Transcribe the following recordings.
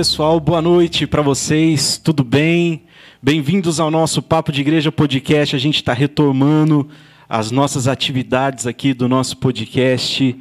pessoal, boa noite para vocês, tudo bem? Bem-vindos ao nosso Papo de Igreja Podcast. A gente está retomando as nossas atividades aqui do nosso podcast.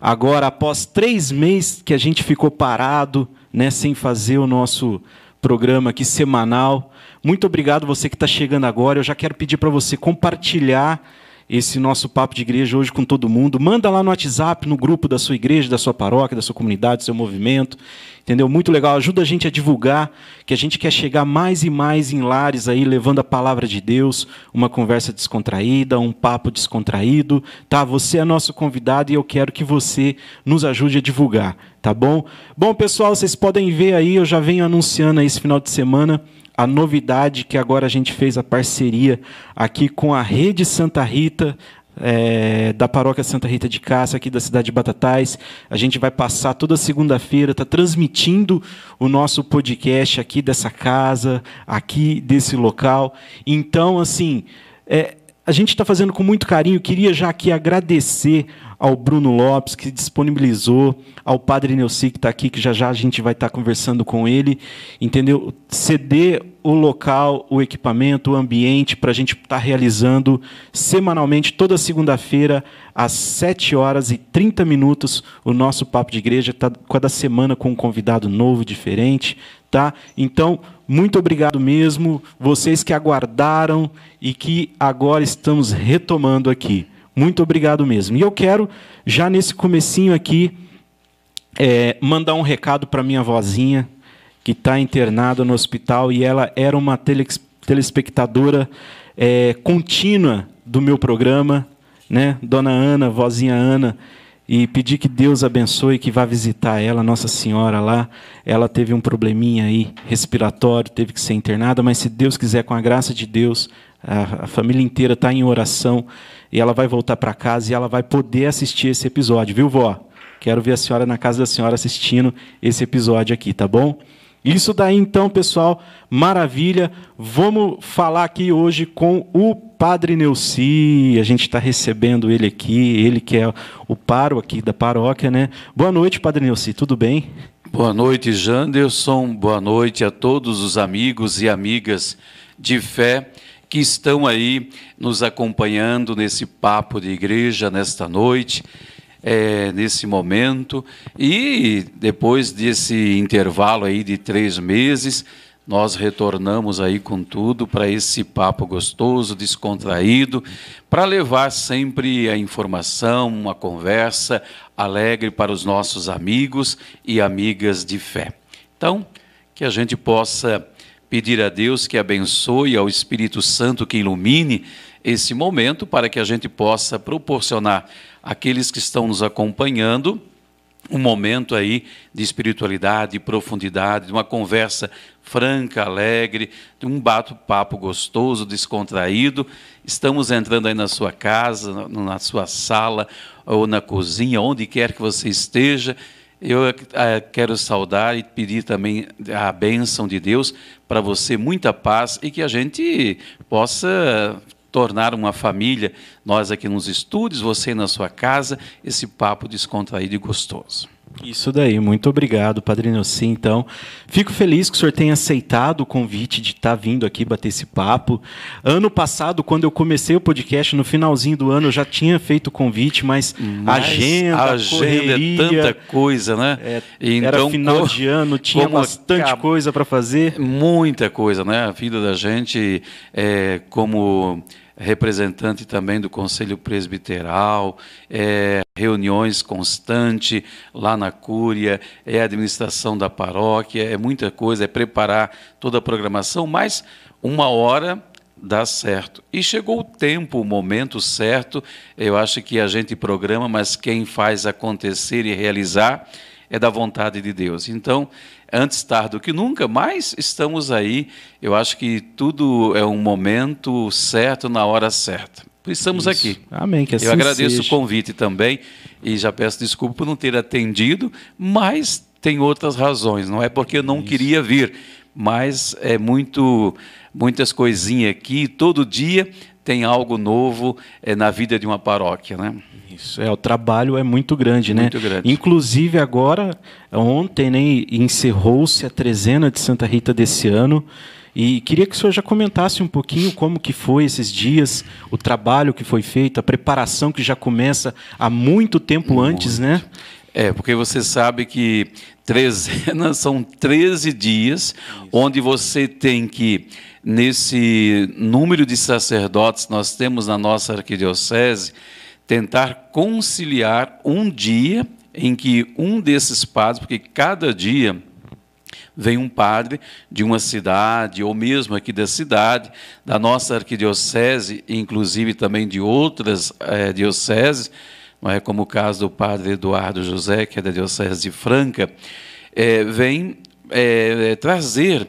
Agora, após três meses que a gente ficou parado, né, sem fazer o nosso programa aqui semanal. Muito obrigado você que está chegando agora. Eu já quero pedir para você compartilhar esse nosso papo de igreja hoje com todo mundo. Manda lá no WhatsApp, no grupo da sua igreja, da sua paróquia, da sua comunidade, do seu movimento. Entendeu? Muito legal. Ajuda a gente a divulgar, que a gente quer chegar mais e mais em lares aí, levando a palavra de Deus, uma conversa descontraída, um papo descontraído. Tá? Você é nosso convidado e eu quero que você nos ajude a divulgar, tá bom? Bom, pessoal, vocês podem ver aí, eu já venho anunciando esse final de semana a novidade que agora a gente fez a parceria aqui com a Rede Santa Rita, é, da paróquia Santa Rita de Cássia, aqui da cidade de Batatais. A gente vai passar toda segunda-feira, está transmitindo o nosso podcast aqui dessa casa, aqui desse local. Então, assim, é, a gente está fazendo com muito carinho. Queria já aqui agradecer ao Bruno Lopes, que disponibilizou, ao Padre Neuci, que está aqui, que já já a gente vai estar tá conversando com ele, entendeu? Ceder o local, o equipamento, o ambiente, para a gente estar tá realizando semanalmente, toda segunda-feira, às 7 horas e 30 minutos, o nosso Papo de Igreja, está cada semana com um convidado novo, diferente, tá? Então, muito obrigado mesmo, vocês que aguardaram e que agora estamos retomando aqui. Muito obrigado mesmo. E eu quero, já nesse comecinho aqui, é, mandar um recado para minha vozinha, que está internada no hospital, e ela era uma telespectadora é, contínua do meu programa, né? Dona Ana, vozinha Ana, e pedir que Deus abençoe, que vá visitar ela, Nossa Senhora lá. Ela teve um probleminha aí respiratório, teve que ser internada, mas se Deus quiser, com a graça de Deus, a, a família inteira está em oração e ela vai voltar para casa e ela vai poder assistir esse episódio, viu, vó? Quero ver a senhora na casa da senhora assistindo esse episódio aqui, tá bom? Isso daí então, pessoal, maravilha. Vamos falar aqui hoje com o Padre Neuci. A gente está recebendo ele aqui, ele que é o paro aqui da paróquia, né? Boa noite, Padre Neuci, tudo bem? Boa noite, Janderson. Boa noite a todos os amigos e amigas de fé que estão aí nos acompanhando nesse papo de igreja nesta noite é, nesse momento. E depois desse intervalo aí de três meses, nós retornamos aí com tudo para esse papo gostoso, descontraído, para levar sempre a informação, uma conversa alegre para os nossos amigos e amigas de fé. Então, que a gente possa pedir a Deus que abençoe, ao Espírito Santo que ilumine esse momento para que a gente possa proporcionar àqueles que estão nos acompanhando um momento aí de espiritualidade, de profundidade, de uma conversa franca, alegre, de um bate-papo gostoso, descontraído. Estamos entrando aí na sua casa, na sua sala ou na cozinha, onde quer que você esteja. Eu eh, quero saudar e pedir também a bênção de Deus para você, muita paz e que a gente possa tornar uma família, nós aqui nos estúdios, você na sua casa, esse papo descontraído e gostoso. Isso daí, muito obrigado, Padre Nossi. Então, fico feliz que o senhor tenha aceitado o convite de estar vindo aqui bater esse papo. Ano passado, quando eu comecei o podcast, no finalzinho do ano, eu já tinha feito o convite, mas, mas agenda, a agenda é correria, é tanta coisa, né? É, então, era final de ano, tinha bastante coisa para fazer. Muita coisa, né? A vida da gente, é, como representante também do Conselho Presbiteral, é, reuniões constantes lá na Cúria, é administração da paróquia, é muita coisa, é preparar toda a programação, mas uma hora dá certo. E chegou o tempo, o momento certo, eu acho que a gente programa, mas quem faz acontecer e realizar é da vontade de Deus. Então, antes tarde do que nunca, mas estamos aí. Eu acho que tudo é um momento certo na hora certa. Estamos isso. aqui. Amém. Que assim Eu agradeço seja. o convite também e já peço desculpa por não ter atendido, mas tem outras razões. Não é porque eu não isso. queria vir, mas é muito muitas coisinhas aqui. Todo dia tem algo novo é, na vida de uma paróquia, né? Isso, é, o trabalho é muito grande, muito né? Muito grande. Inclusive agora, ontem, né, encerrou-se a trezena de Santa Rita desse ano. E queria que o senhor já comentasse um pouquinho como que foi esses dias, o trabalho que foi feito, a preparação que já começa há muito tempo muito. antes, né? É, porque você sabe que trezenas são 13 dias Isso. onde você tem que, nesse número de sacerdotes nós temos na nossa arquidiocese, tentar conciliar um dia em que um desses padres, porque cada dia vem um padre de uma cidade, ou mesmo aqui da cidade, da nossa arquidiocese, inclusive também de outras é, dioceses, não é? Como o caso do padre Eduardo José, que é da diocese de Franca, é, vem é, trazer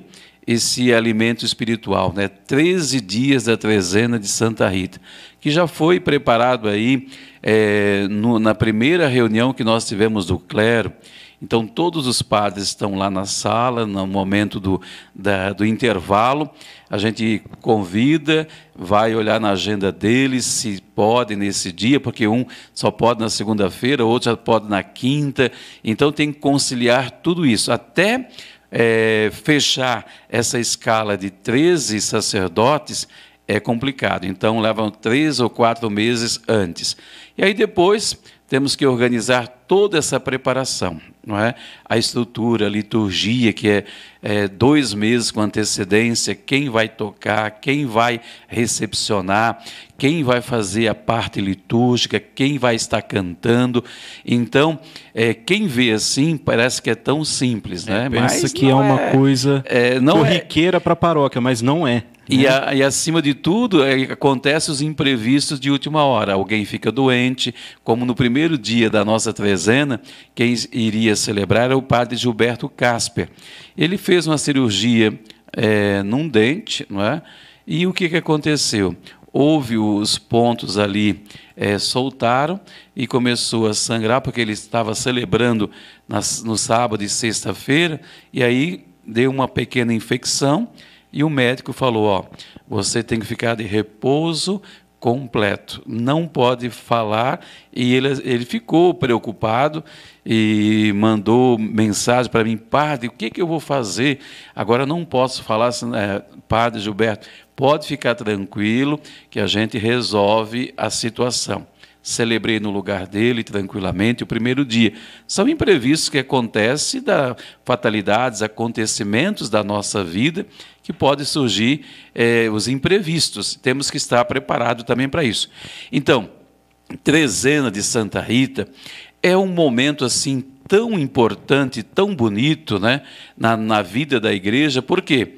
esse alimento espiritual, né? 13 dias da trezena de Santa Rita que já foi preparado aí é, no, na primeira reunião que nós tivemos do clero. Então, todos os padres estão lá na sala, no momento do, da, do intervalo. A gente convida, vai olhar na agenda deles, se pode nesse dia, porque um só pode na segunda-feira, outro já pode na quinta. Então, tem que conciliar tudo isso. Até é, fechar essa escala de 13 sacerdotes, é complicado. Então, levam três ou quatro meses antes. E aí depois temos que organizar toda essa preparação, não é? A estrutura, a liturgia, que é, é, dois meses com antecedência, quem vai tocar, quem vai recepcionar, quem vai fazer a parte litúrgica, quem vai estar cantando. Então, é, quem vê assim parece que é tão simples, né? É, pensa mas que é uma é. coisa é, não é. corriqueira para a paróquia, mas não é. E, a, e, acima de tudo, é, acontece os imprevistos de última hora. Alguém fica doente, como no primeiro dia da nossa trezena, quem iria celebrar era o padre Gilberto Casper. Ele fez uma cirurgia é, num dente, não é? E o que, que aconteceu? Houve os pontos ali, é, soltaram e começou a sangrar, porque ele estava celebrando nas, no sábado e sexta-feira, e aí deu uma pequena infecção e o médico falou: ó, você tem que ficar de repouso completo, não pode falar. E ele, ele ficou preocupado e mandou mensagem para mim: Padre, o que, que eu vou fazer? Agora não posso falar, é, Padre Gilberto, pode ficar tranquilo que a gente resolve a situação celebrei no lugar dele tranquilamente o primeiro dia. São imprevistos que acontecem da fatalidades, acontecimentos da nossa vida que pode surgir é, os imprevistos. Temos que estar preparado também para isso. Então, trezena de Santa Rita é um momento assim tão importante, tão bonito, né, na, na vida da igreja. Por quê?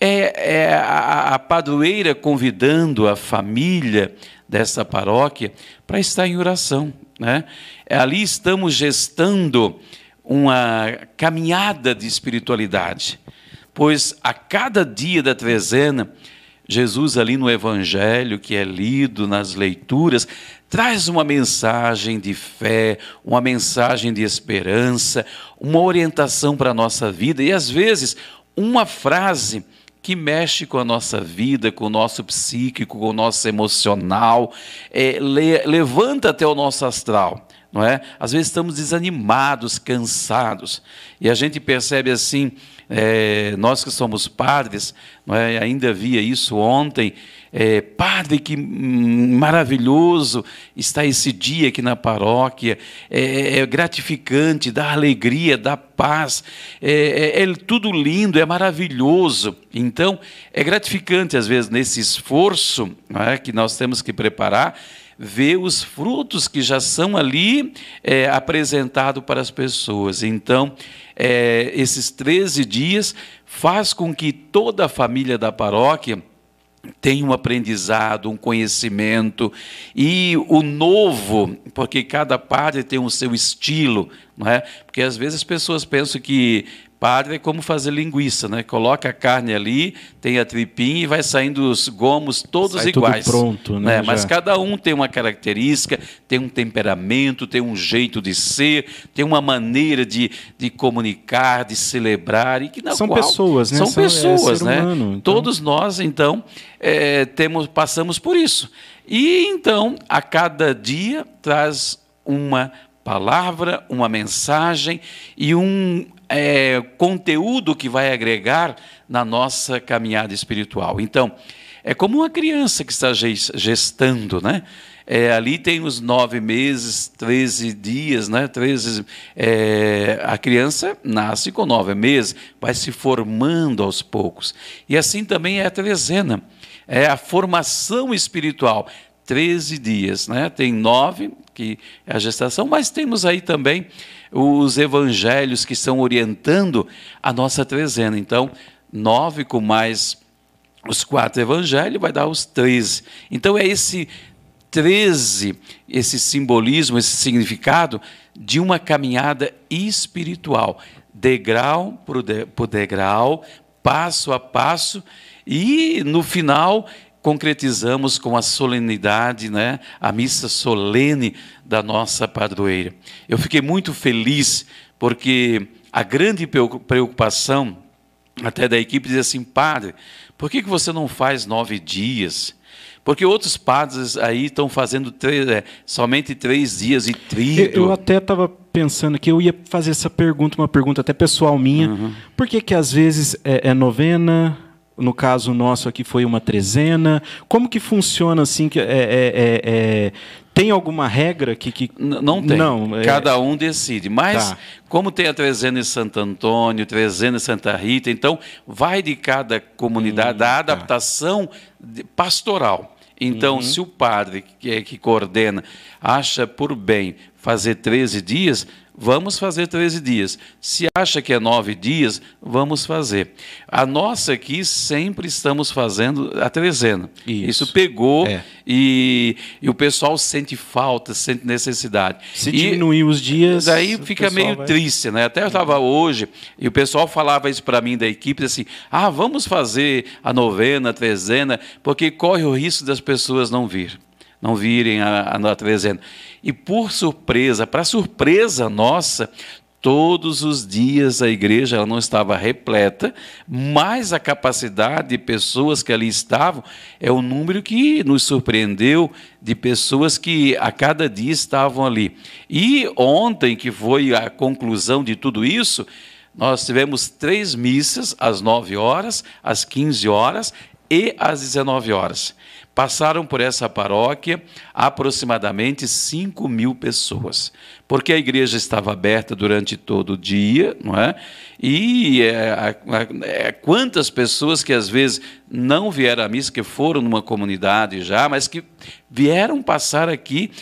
é, é a, a padroeira convidando a família dessa paróquia para estar em oração. Né? Ali estamos gestando uma caminhada de espiritualidade, pois a cada dia da trezena, Jesus, ali no Evangelho, que é lido nas leituras, traz uma mensagem de fé, uma mensagem de esperança, uma orientação para a nossa vida e, às vezes, uma frase que mexe com a nossa vida, com o nosso psíquico, com o nosso emocional, é, le, levanta até o nosso astral. Não é? Às vezes estamos desanimados, cansados, e a gente percebe assim, é, nós que somos padres, não é? ainda via isso ontem, é, padre, que maravilhoso está esse dia aqui na paróquia, é, é gratificante, dá alegria, dá paz, é, é, é, tudo lindo, é maravilhoso. Então, é gratificante, às vezes, nesse esforço é, que nós temos que preparar, ver os frutos que já são ali é, apresentados para as pessoas. Então, é, esses 13 dias faz com que toda a família da paróquia tem um aprendizado, um conhecimento e o novo, porque cada padre tem o seu estilo, não é? Porque às vezes as pessoas pensam que Padre é como fazer linguiça, né? Coloca a carne ali, tem a tripinha e vai saindo os gomos todos Sai iguais. Tudo pronto, né? né? Mas cada um tem uma característica, tem um temperamento, tem um jeito de ser, tem uma maneira de, de comunicar, de celebrar e que na são qual, pessoas, né? São, são é, pessoas, é né? Humano, então... Todos nós então é, temos passamos por isso. E então a cada dia traz uma palavra, uma mensagem e um é, conteúdo que vai agregar na nossa caminhada espiritual. Então, é como uma criança que está gestando, né? É, ali tem os nove meses, treze dias, né? 13, é, a criança nasce com nove meses, vai se formando aos poucos. E assim também é a trezena, é a formação espiritual. 13 dias, né? Tem nove, que é a gestação, mas temos aí também os evangelhos que estão orientando a nossa trezena. Então, nove com mais os quatro evangelhos vai dar os treze. Então, é esse treze, esse simbolismo, esse significado de uma caminhada espiritual, degrau por degrau, passo a passo, e no final concretizamos com a solenidade, né, a missa solene da nossa padroeira. Eu fiquei muito feliz porque a grande preocupação até da equipe diz assim, padre, por que, que você não faz nove dias? Porque outros padres aí estão fazendo três, é, somente três dias e trido. Eu, eu até estava pensando que eu ia fazer essa pergunta, uma pergunta até pessoal minha. Uhum. Por que, que às vezes é, é novena, no caso nosso aqui foi uma trezena. Como que funciona assim? Que é, é, é, é tem alguma regra que, que... não tem? Não, é- Cada um decide. Mas tá. como tem a trezena em Santo Antônio, trezena em Santa Rita, então vai de cada comunidade hum, da tá. adaptação tá. pastoral. Então, uhum. se o padre que, que coordena acha por bem fazer 13 dias, vamos fazer 13 dias. Se acha que é nove dias, vamos fazer. A nossa aqui sempre estamos fazendo a trezena. Isso, Isso pegou é. e, e, o pessoal sente falta, sente necessidade. Se e, diminuir os dias. Daí fica meio vai... triste, né? Até eu estava hoje e o pessoal falava isso para mim da equipe assim: ah, vamos fazer a novena, a trezena, porque corre o risco das pessoas não vir não virem a, a trezena. E por surpresa, para surpresa nossa, todos os dias a igreja ela não estava repleta, mas a capacidade de pessoas que ali estavam é o número que nos surpreendeu de pessoas que a cada dia estavam ali. E ontem, que foi a conclusão de tudo isso, nós tivemos três missas às 9 horas, às 15 horas e às 19 horas. Passaram por essa paróquia aproximadamente 5 mil pessoas, porque a igreja estava aberta durante todo o dia, não é? E é, é, quantas pessoas que às vezes não vieram à missa, que foram numa comunidade já, mas que vieram passar aqui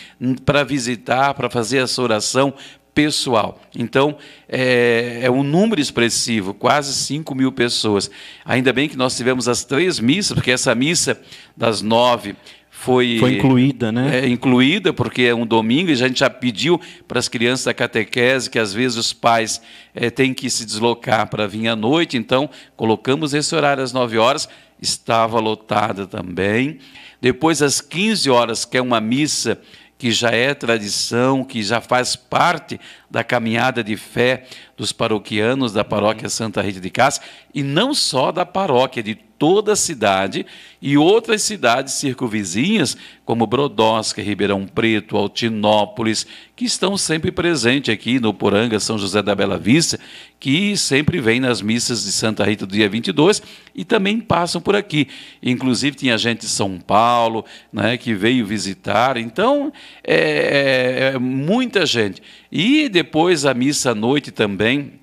para visitar, para fazer essa oração pessoal. Então, é, é, um número expressivo, quase 5 mil pessoas. Ainda bem que nós tivemos as três missas, porque essa missa das nove foi, foi incluída, né? É, incluída, porque é um domingo e a gente já pediu para as crianças da catequese que às vezes os pais é, têm que se deslocar para vir à noite, então colocamos esse horário às 9 horas, estava lotada também. Depois, às 15 horas, que é uma missa que já é tradição, que já faz parte da caminhada de fé dos paroquianos da paróquia Santa Rita de Cássia, e não só da paróquia, de toda a cidade e outras cidades circunvizinhas, como Brodowska, Ribeirão Preto, Altinópolis, que estão sempre presentes aqui no Poranga, São José da Bela Vista, que sempre vêm nas missas de Santa Rita do dia 22 e também passam por aqui. Inclusive tinha gente de São Paulo, né, que veio visitar. Então, é, é, é muita gente. E depois a missa à noite também,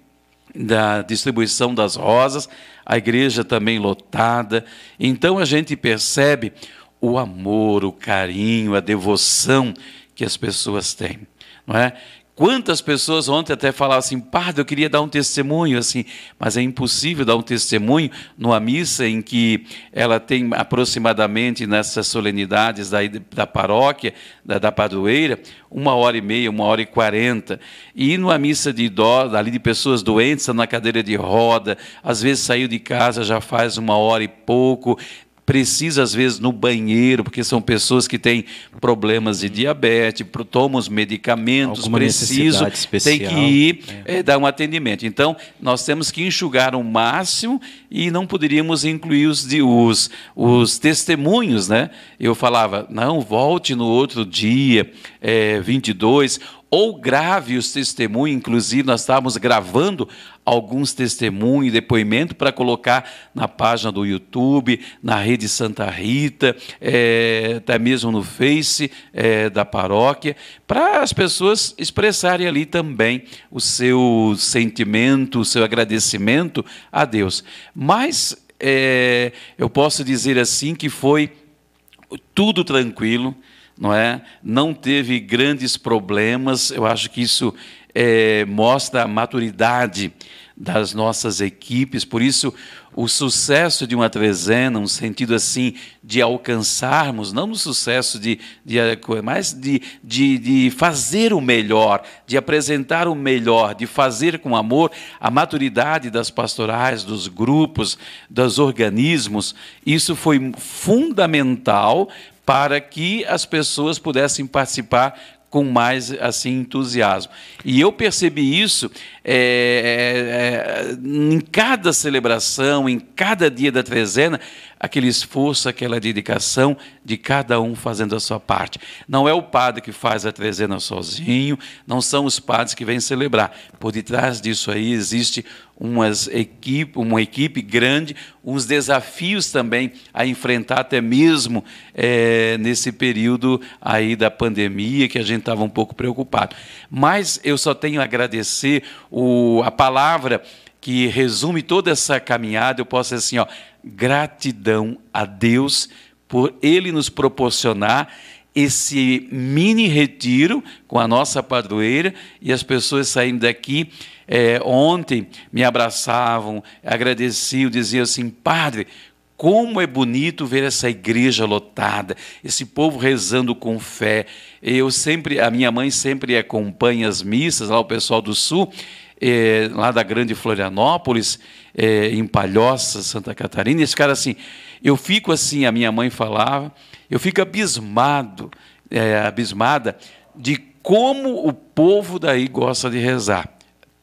da distribuição das rosas, a igreja também lotada. Então a gente percebe o amor, o carinho, a devoção que as pessoas têm, não é? Quantas pessoas ontem até falavam assim, padre, eu queria dar um testemunho, assim, mas é impossível dar um testemunho numa missa em que ela tem aproximadamente nessas solenidades da, da paróquia, da, da padroeira, uma hora e meia, uma hora e quarenta. E numa missa de idosos, ali de pessoas doentes, na cadeira de roda, às vezes saiu de casa já faz uma hora e pouco, precisa às vezes no banheiro, porque são pessoas que têm problemas de diabetes, tomam os medicamentos, Alguma precisam, tem que ir é. É, dar um atendimento. Então, nós temos que enxugar o máximo e não poderíamos incluir os, os, os testemunhos, né? Eu falava, não, volte no outro dia, é, 22, ou grave os testemunhos, inclusive nós estávamos gravando alguns testemunhos depoimentos para colocar na página do YouTube, na rede Santa Rita, é, até mesmo no Face é, da paróquia, para as pessoas expressarem ali também o seu sentimento, o seu agradecimento a Deus. Mas é, eu posso dizer assim que foi tudo tranquilo, não é? Não teve grandes problemas. Eu acho que isso é, mostra a maturidade das nossas equipes. Por isso, o sucesso de uma trezena, um sentido assim de alcançarmos, não no sucesso de, de mas de, de, de fazer o melhor, de apresentar o melhor, de fazer com amor a maturidade das pastorais, dos grupos, dos organismos. Isso foi fundamental para que as pessoas pudessem participar com mais assim entusiasmo. E eu percebi isso é, é, é, em cada celebração, em cada dia da trezena, aquele esforço, aquela dedicação de cada um fazendo a sua parte. Não é o padre que faz a trezena sozinho, não são os padres que vêm celebrar. Por detrás disso aí existe umas equipe, uma equipe grande, uns desafios também a enfrentar até mesmo é, nesse período aí da pandemia que a gente estava um pouco preocupado. Mas eu só tenho a agradecer o, a palavra que resume toda essa caminhada, eu posso dizer assim, ó, gratidão a Deus por Ele nos proporcionar esse mini retiro com a nossa padroeira e as pessoas saindo daqui é, ontem me abraçavam, agradeciam, diziam assim, padre, como é bonito ver essa igreja lotada, esse povo rezando com fé. Eu sempre, a minha mãe sempre acompanha as missas, lá o pessoal do Sul, é, lá da Grande Florianópolis, é, em Palhoça, Santa Catarina, e esse cara assim, eu fico assim, a minha mãe falava, eu fico abismado, é, abismada de como o povo daí gosta de rezar.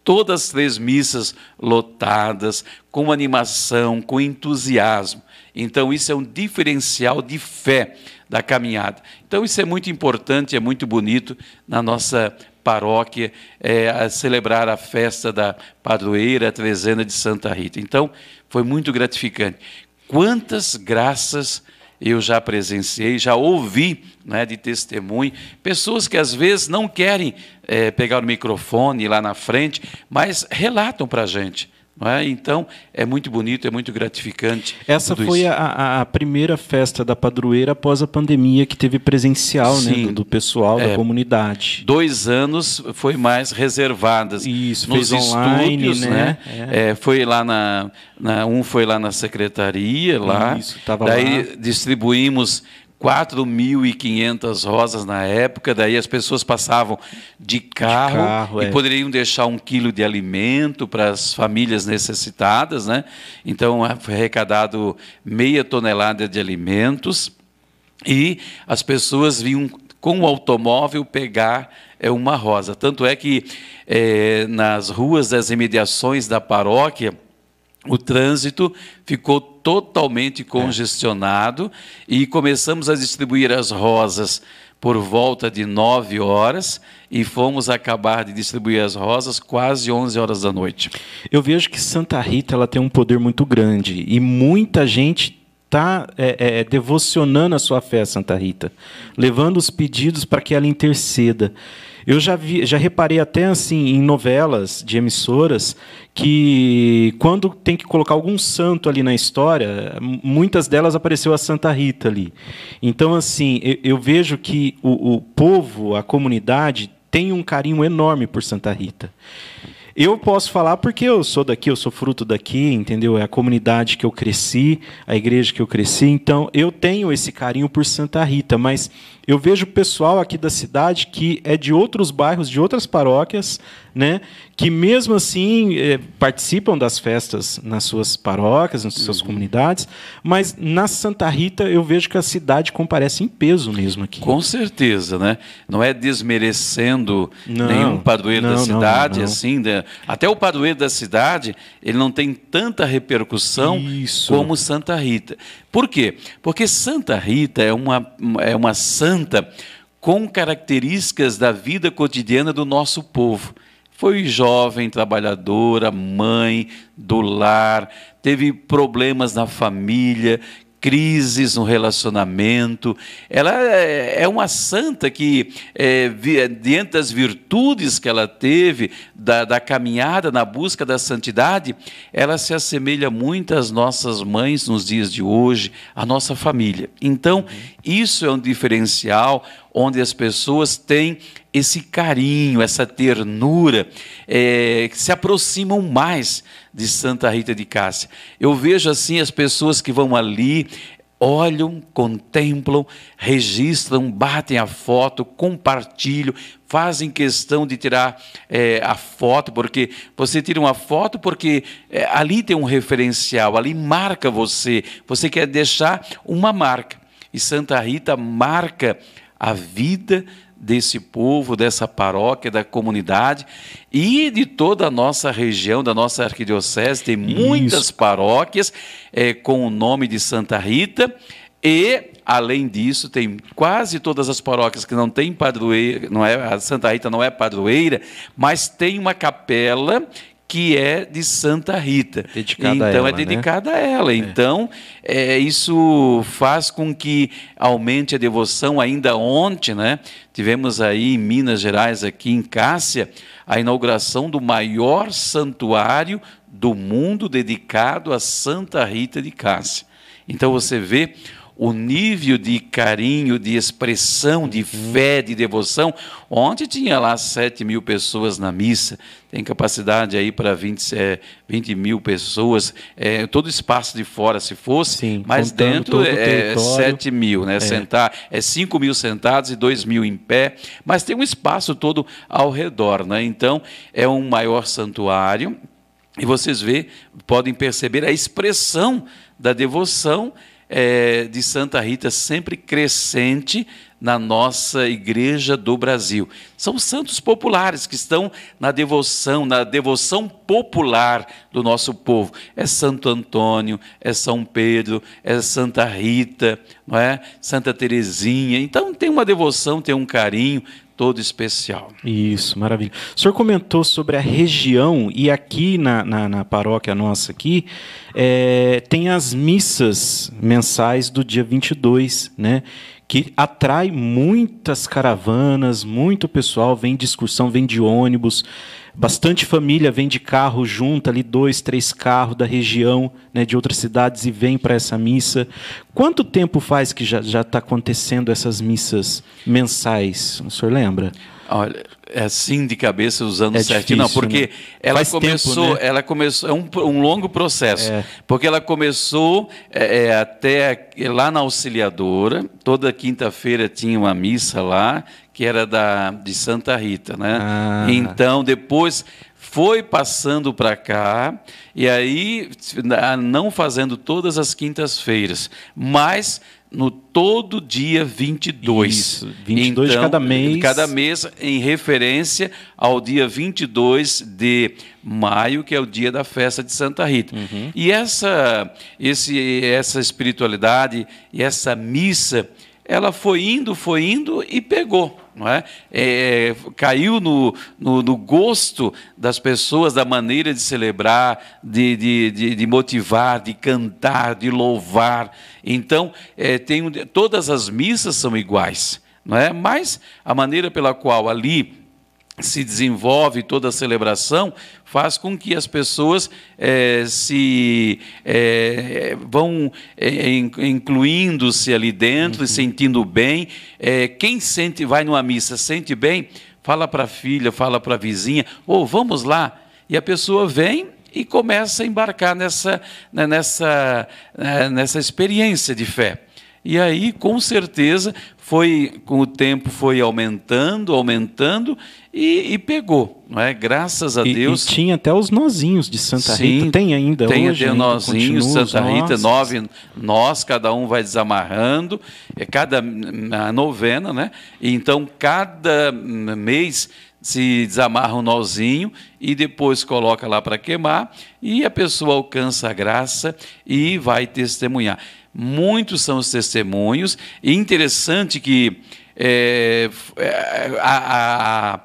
Todas as três missas lotadas, com animação, com entusiasmo. Então, isso é um diferencial de fé da caminhada. Então, isso é muito importante, é muito bonito na nossa paróquia, é, a celebrar a festa da padroeira a trezena de Santa Rita. Então, foi muito gratificante. Quantas graças eu já presenciei, já ouvi né, de testemunho, pessoas que às vezes não querem é, pegar o microfone lá na frente, mas relatam para a gente É? Então, é muito bonito, é muito gratificante. Essa foi a, a, primeira festa da padroeira após a pandemia que teve presencial né, do, do pessoal é, da comunidade. Dois anos foi mais reservadas. Isso, nos fez online, estúdios, né? né? É. É, foi lá na, na, Um foi lá na secretaria, lá. Isso, estava Daí lá. distribuímos 4.500 rosas na época, daí as pessoas passavam de carro, de carro e é. poderiam deixar um quilo de alimento para as famílias necessitadas. Né? Então, é, foi arrecadado meia tonelada de alimentos e as pessoas vinham com o automóvel pegar é, uma rosa. Tanto é que é, nas ruas das imediações da paróquia, o trânsito ficou totalmente congestionado é. e começamos a distribuir as rosas por volta de 9 horas e fomos acabar de distribuir as rosas quase 11 horas da noite. Eu vejo que Santa Rita ela tem um poder muito grande e muita gente está é, é, devocionando a sua fé a Santa Rita, levando os pedidos para que ela interceda. Eu já vi, já reparei até assim em novelas de emissoras que quando tem que colocar algum santo ali na história, muitas delas apareceu a Santa Rita ali. Então assim, eu, eu vejo que o, o povo, a comunidade tem um carinho enorme por Santa Rita. Eu posso falar porque eu sou daqui, eu sou fruto daqui, entendeu? É a comunidade que eu cresci, a igreja que eu cresci. Então, eu tenho esse carinho por Santa Rita, mas eu vejo pessoal aqui da cidade que é de outros bairros, de outras paróquias, né, que mesmo assim é, participam das festas nas suas paróquias, nas suas uhum. comunidades, mas na Santa Rita eu vejo que a cidade comparece em peso mesmo aqui. Com certeza, né? Não é desmerecendo não, nenhum padroeiro não, da cidade, não, assim, né? Até o padroeiro da cidade ele não tem tanta repercussão Isso. como Santa Rita. Por quê? Porque Santa Rita é uma, é uma santa com características da vida cotidiana do nosso povo. Foi jovem, trabalhadora, mãe do lar, teve problemas na família, crises no relacionamento. Ela é, é uma santa que, é, diante das virtudes que ela teve, da, da, caminhada na busca da santidade, ela se assemelha muito às nossas mães nos dias de hoje, à nossa família. Então, isso é um diferencial onde as pessoas têm esse carinho, essa ternura, é, que se aproximam mais de Santa Rita de Cássia. Eu vejo assim as pessoas que vão ali, olham, contemplam, registram, batem a foto, compartilham, fazem questão de tirar é, a foto, porque você tira uma foto porque é, ali tem um referencial, ali marca você, você quer deixar uma marca. E Santa Rita marca a vida desse povo, dessa paróquia, da comunidade e de toda a nossa região, da nossa arquidiocese. Tem muitas Isso. paróquias é, com o nome de Santa Rita e além disso, tem quase todas as paróquias que não tem padroeira, não é, a Santa Rita não é padroeira, mas tem uma capela que é de Santa Rita. Dedicada então a ela, é dedicada né? a ela. É. Então é, isso faz com que aumente a devoção. Ainda ontem, né, tivemos aí em Minas Gerais, aqui em Cássia, a inauguração do maior santuário do mundo dedicado a Santa Rita de Cássia. Então você vê o nível de carinho, de expressão, de uhum. fé, de devoção. Ontem tinha lá 7 mil pessoas na missa, tem capacidade aí para 20, é, 20 mil pessoas, é, todo espaço de fora se fosse, Sim, mas dentro é 7 mil, né? É. Sentar, é 5 mil sentados e 2 mil em pé, mas tem um espaço todo ao redor, né? Então é um maior santuário. E vocês vê, podem perceber a expressão da devoção é, de Santa Rita sempre crescente na nossa igreja do Brasil. São santos populares que estão na devoção, na devoção popular do nosso povo. É Santo Antônio, é São Pedro, é Santa Rita, não é? Santa Teresinha. Então tem uma devoção, tem um carinho, todo especial. Isso, maravilha. O senhor comentou sobre a região, e aqui na, na, na paróquia nossa aqui, é, tem as missas mensais do dia 22, né? que atrai muitas caravanas, muito pessoal vem de excursão, vem de ônibus. Bastante família vem de carro junto, ali dois, três carros da região, né, de outras cidades e vem para essa missa. Quanto tempo faz que já está acontecendo essas missas mensais? O senhor lembra? Olha, assim de cabeça usando é certinho, não, porque né? ela Faz começou, tempo, né? ela começou, é um, um longo processo, é. porque ela começou é, é até lá na auxiliadora, toda quinta-feira tinha uma missa lá, que era da, de Santa Rita, né? Ah. Então, depois foi passando para cá, e aí, não fazendo todas as quintas-feiras, mas no todo dia 22. Isso, 22 então, de cada mês. Cada mês em referência ao dia 22 de maio, que é o dia da festa de Santa Rita. Uhum. E essa, esse, essa espiritualidade e essa missa, ela foi indo, foi indo e pegou não é? é caiu no, no, no, gosto das pessoas, da maneira de celebrar, de, de, de, de motivar, de cantar, de louvar. Então, é, tem, todas as missas são iguais, não é? mas a maneira pela qual ali se desenvolve toda a celebração faz com que as pessoas é, se é, vão é, incluindo-se ali dentro uhum. e sentindo bem. quem sente vai numa missa sente bem, fala para a filha, fala para a vizinha, ou oh, vamos lá. E a pessoa vem e começa a embarcar nessa, né, nessa, né, nessa experiência de fé. E aí, com certeza, foi com o tempo foi aumentando, aumentando e, e pegou, não é? Graças a e, Deus. E tinha até os nozinhos de Santa Sim, Rita, tem ainda tem hoje. Tem nozinhos Santa Rita, nove nós, cada um vai desamarrando, é cada novena, né? Então cada mês se desamarra um nozinho e depois coloca lá para queimar e a pessoa alcança a graça e vai testemunhar. Muitos são os testemunhos, e interessante que é, é, a, a,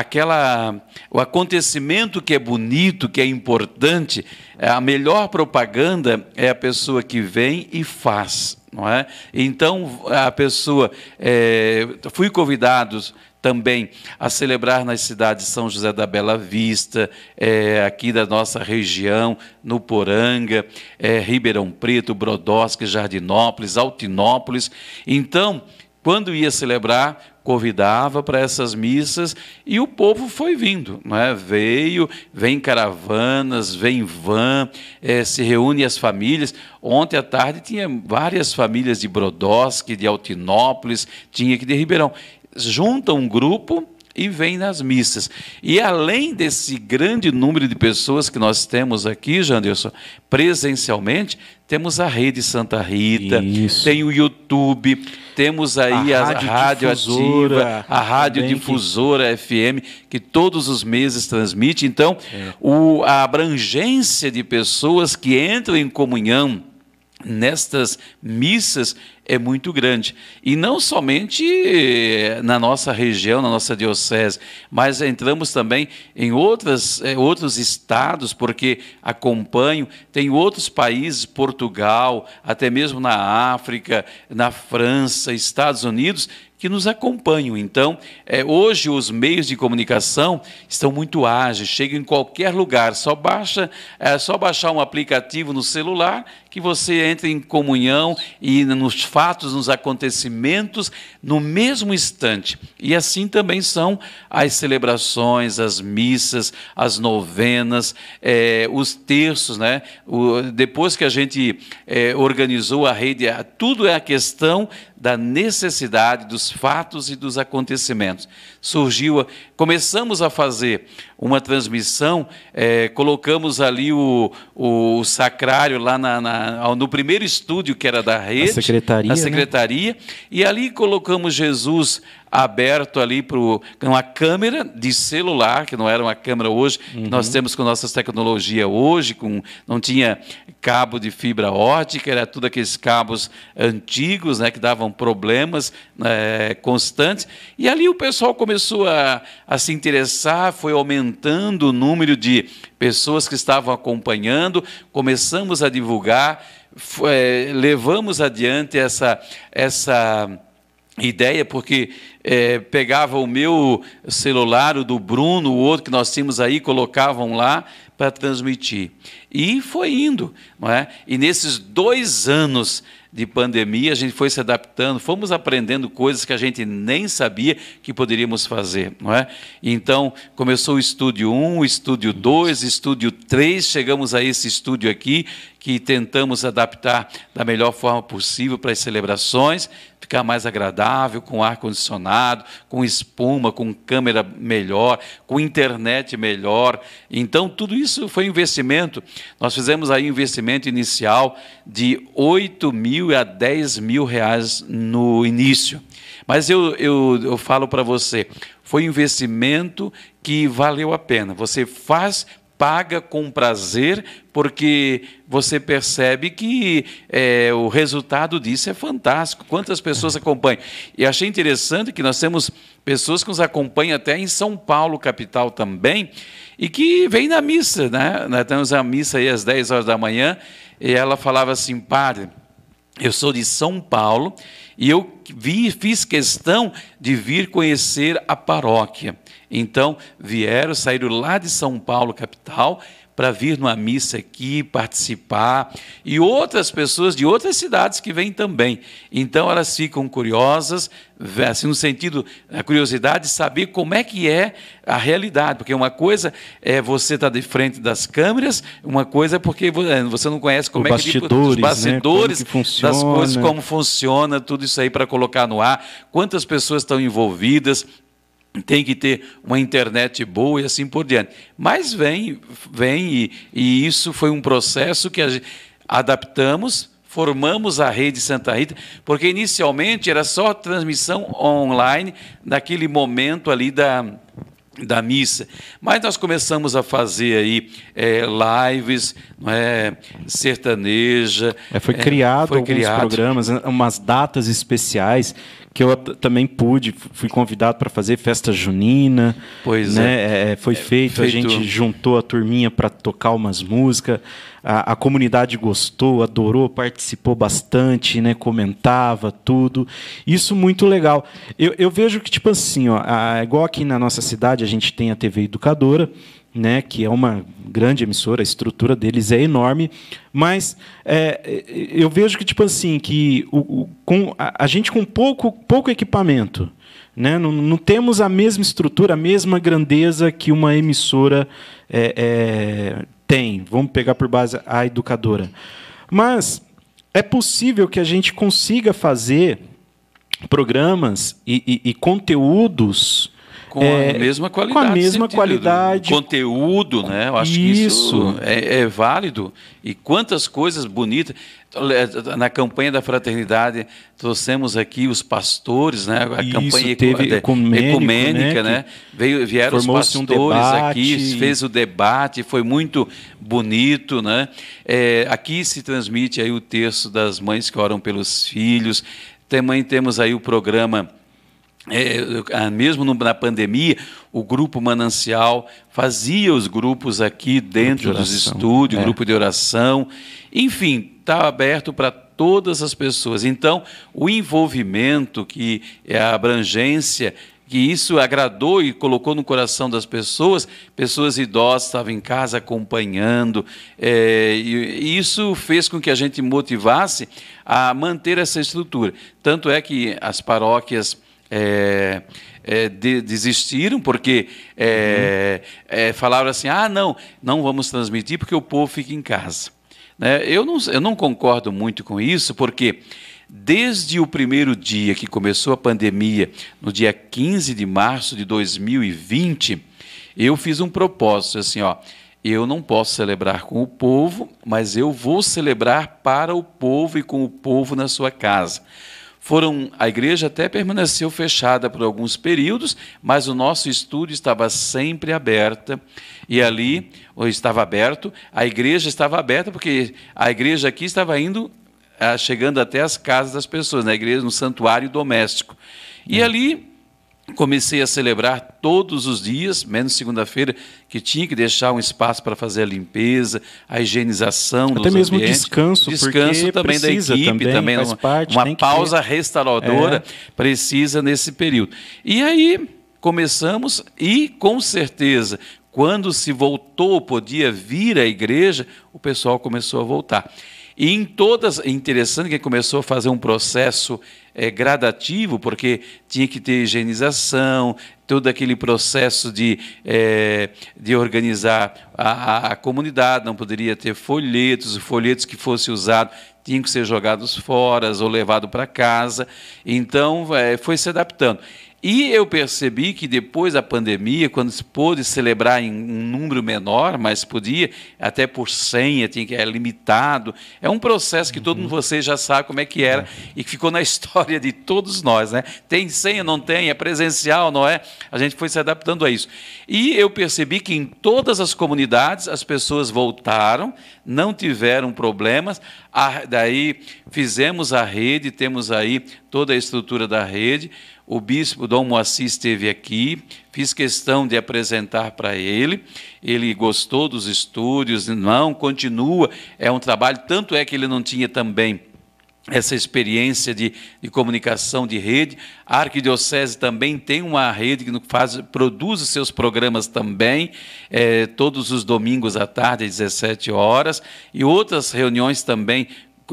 aquela, o acontecimento que é bonito, que é importante, a melhor propaganda é a pessoa que vem e faz. Não é? Então, a pessoa, é, fui convidado também a celebrar nas cidades de São José da Bela Vista, é, aqui da nossa região, no Poranga, é, Ribeirão Preto, Brodowski, Jardinópolis, Altinópolis. Então, quando ia celebrar, convidava para essas missas e o povo foi vindo, não é? Veio, vem caravanas, vem van, é, se reúne as famílias. Ontem à tarde tinha várias famílias de Brodowski, de Altinópolis, tinha aqui de Ribeirão junta um grupo e vem nas missas. E além desse grande número de pessoas que nós temos aqui, Janderson, presencialmente, temos a Rede Santa Rita, Isso. tem o YouTube, temos aí a, a rádio, ativa, a rádio difusora que... FM, que todos os meses transmite. Então, é. o, a abrangência de pessoas que entram em comunhão nestas missas é muito grande. E não somente eh, na nossa região, na nossa diocese, mas entramos também em outras, eh, outros estados, porque acompanho, tem outros países, Portugal, até mesmo na África, na França, Estados Unidos, que nos acompanham. Então, é, hoje os meios de comunicação estão muito ágeis, chegam em qualquer lugar. Só baixa, é só baixar um aplicativo no celular que você entra em comunhão e nos fatos, nos acontecimentos, no mesmo instante. E assim também são as celebrações, as missas, as novenas, é, os terços, né? O, depois que a gente é, organizou a rede, tudo é a questão da necessidade dos fatos e dos acontecimentos. Surgiu, começamos a fazer uma transmissão, é, colocamos ali o, o sacrário lá na, na, no primeiro estúdio que era da rede, a secretaria, a secretaria, né? e ali colocamos Jesus aberto ali para uma câmera de celular, que não era uma câmera hoje, uhum. nós temos com nossas tecnologias hoje, com, não tinha cabo de fibra ótica, era tudo aqueles cabos antigos, né, que davam problemas é, constantes. E ali o pessoal começou a, a se interessar, foi aumentando o número de pessoas que estavam acompanhando, começamos a divulgar, foi, é, levamos adiante essa, essa ideia, porque é, pegava o meu celular, o do Bruno, o outro que nós tínhamos aí, colocavam lá para transmitir. E foi indo. Não é? E nesses dois anos de pandemia, a gente foi se adaptando, fomos aprendendo coisas que a gente nem sabia que poderíamos fazer. Não é? Então, começou o estúdio 1, o estúdio 2, estúdio 3, chegamos a esse estúdio aqui, que tentamos adaptar da melhor forma possível para as celebrações, ficar mais agradável, com ar-condicionado, com espuma, com câmera melhor, com internet melhor. Então, tudo isso foi investimento. Nós fizemos aí um investimento inicial de 8 mil a 10 mil reais no início. Mas eu, eu, eu falo para você, foi um investimento que valeu a pena. Você faz paga com prazer, porque você percebe que é, o resultado disso é fantástico. Quantas pessoas acompanham? E achei interessante que nós temos pessoas que nos acompanham até em São Paulo, capital também, e que vêm na missa. Né? Nós temos a missa aí às 10 horas da manhã, e ela falava assim, padre, eu sou de São Paulo e eu vi, fiz questão de vir conhecer a paróquia. Então, vieram, saíram lá de São Paulo, capital, para vir numa missa aqui, participar, e outras pessoas de outras cidades que vêm também. Então elas ficam curiosas, assim, no sentido, a curiosidade de saber como é que é a realidade, porque uma coisa é você estar tá de frente das câmeras, uma coisa é porque é, você não conhece como o é que os bastidores né? das coisas, como funciona, tudo isso aí para colocar no ar, quantas pessoas estão envolvidas, tem que ter uma internet boa e assim por diante. Mas vem, vem e, e isso foi um processo que gente, adaptamos, formamos a rede Santa Rita, porque inicialmente era só transmissão online naquele momento ali da da missa. Mas nós começamos a fazer aí é, lives, não é, sertaneja. É, foi criado é, foi alguns criado. programas, umas datas especiais que eu também pude, fui convidado para fazer festa junina. Pois né? é. é foi feito, feito, a gente juntou a turminha para tocar umas músicas. A, a, comunidade gostou, adorou, participou bastante, né? comentava tudo. Isso muito legal. Eu, eu vejo que, tipo assim, ó, a, igual aqui na nossa cidade, a gente tem a TV Educadora né, que é uma grande emissora, a estrutura deles é enorme, mas é, eu vejo que tipo assim que o, o, com a, a, gente com pouco pouco equipamento, né, não, não, temos a mesma estrutura, a mesma grandeza que uma emissora é, é, tem. Vamos pegar por base a educadora, mas é possível que a gente consiga fazer programas e, e, e conteúdos com é, a mesma qualidade. Com a mesma qualidade. Conteúdo, né? Eu acho isso. que isso é, é, válido. E quantas coisas bonitas. Na campanha da fraternidade, trouxemos aqui os pastores, né? A isso, campanha teve ecumênico, ecumênica, né? né? Veio, vieram os pastores um aqui, fez o debate, foi muito bonito, né? É, aqui se transmite aí o texto das mães que oram pelos filhos. Também temos aí o programa é, mesmo na pandemia, o grupo Manancial fazia os grupos aqui dentro dos estúdios, é. grupo de oração, enfim, está aberto para todas as pessoas. Então, o envolvimento, que é a abrangência, que isso agradou e colocou no coração das pessoas, pessoas idosas estavam em casa acompanhando, é, e isso fez com que a gente motivasse a manter essa estrutura. Tanto é que as paróquias é, é, de, desistiram porque é, uhum. falaram assim: ah, não, não vamos transmitir porque o povo fica em casa. Né? Eu, não, eu não concordo muito com isso, porque desde o primeiro dia que começou a pandemia, no dia 15 de março de 2020, eu fiz um propósito assim, ó. Eu não posso celebrar com o povo, mas eu vou celebrar para o povo e com o povo na sua casa. Foram, a igreja até permaneceu fechada por alguns períodos, mas o nosso estúdio estava sempre aberta e ali ou estava aberto, a igreja estava aberta porque a igreja aqui estava indo ah, chegando até as casas das pessoas, na igreja, no santuário doméstico. E hum. ali comecei a celebrar todos os dias, menos segunda-feira, que tinha que deixar um espaço para fazer a limpeza, a higienização Até dos mesmo ambientes. descanso, descanso também da equipe, também, também uma, parte, uma pausa restauradora é. precisa nesse período. E aí começamos e com certeza quando se voltou, podia vir à igreja, o pessoal começou a voltar. E em todas, interessante que começou a fazer um processo é, gradativo, porque tinha que ter higienização, todo aquele processo de, é, de organizar a, a, a, comunidade, não poderia ter folhetos, os folhetos que fossem usados tinham que ser jogados fora ou levados para casa. Então, é, foi se adaptando. E eu percebi que depois da pandemia, quando se pôde celebrar em um número menor, mas podia, até por senha, tinha que é limitado. É um processo que uhum. todo mundo vocês já sabe como é que era e que ficou na história de todos nós, né? Tem senha, não tem, é presencial, não é? A gente foi se adaptando a isso. E eu percebi que em todas as comunidades as pessoas voltaram, não tiveram problemas. daí fizemos a rede, temos aí toda a estrutura da rede o bispo Dom Moacir esteve aqui, fiz questão de apresentar para ele, ele gostou dos estúdios, não, continua, é um trabalho, tanto é que ele não tinha também essa experiência de, de, comunicação de rede. A Arquidiocese também tem uma rede que faz, produz os seus programas também, é, todos os domingos à tarde, às 17 horas, e outras reuniões também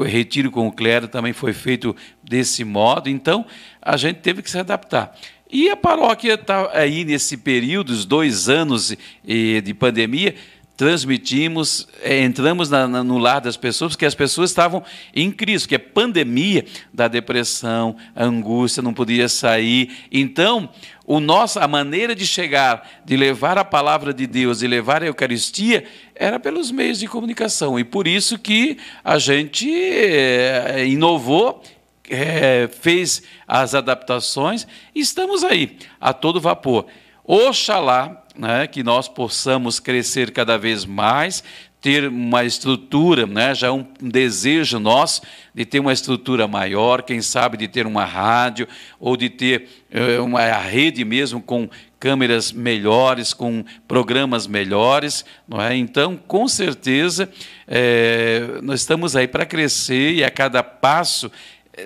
retiro com o clero também foi feito desse modo, então a gente teve que se adaptar. E a paróquia está aí nesse período, os dois anos de pandemia, transmitimos, é, entramos na, na, no lar das pessoas, porque as pessoas estavam em crise, que é pandemia da depressão, angústia, não podia sair. Então, o nosso, a maneira de chegar, de levar a palavra de Deus e levar a Eucaristia, era pelos meios de comunicação. E por isso que a gente é, inovou é, fez as adaptações, estamos aí, a todo vapor. Oxalá né, que nós possamos crescer cada vez mais, ter uma estrutura, né, já é um desejo nosso de ter uma estrutura maior, quem sabe de ter uma rádio ou de ter uh, uma rede mesmo com câmeras melhores, com programas melhores, não é? Então, com certeza, é, nós estamos aí para crescer e a cada passo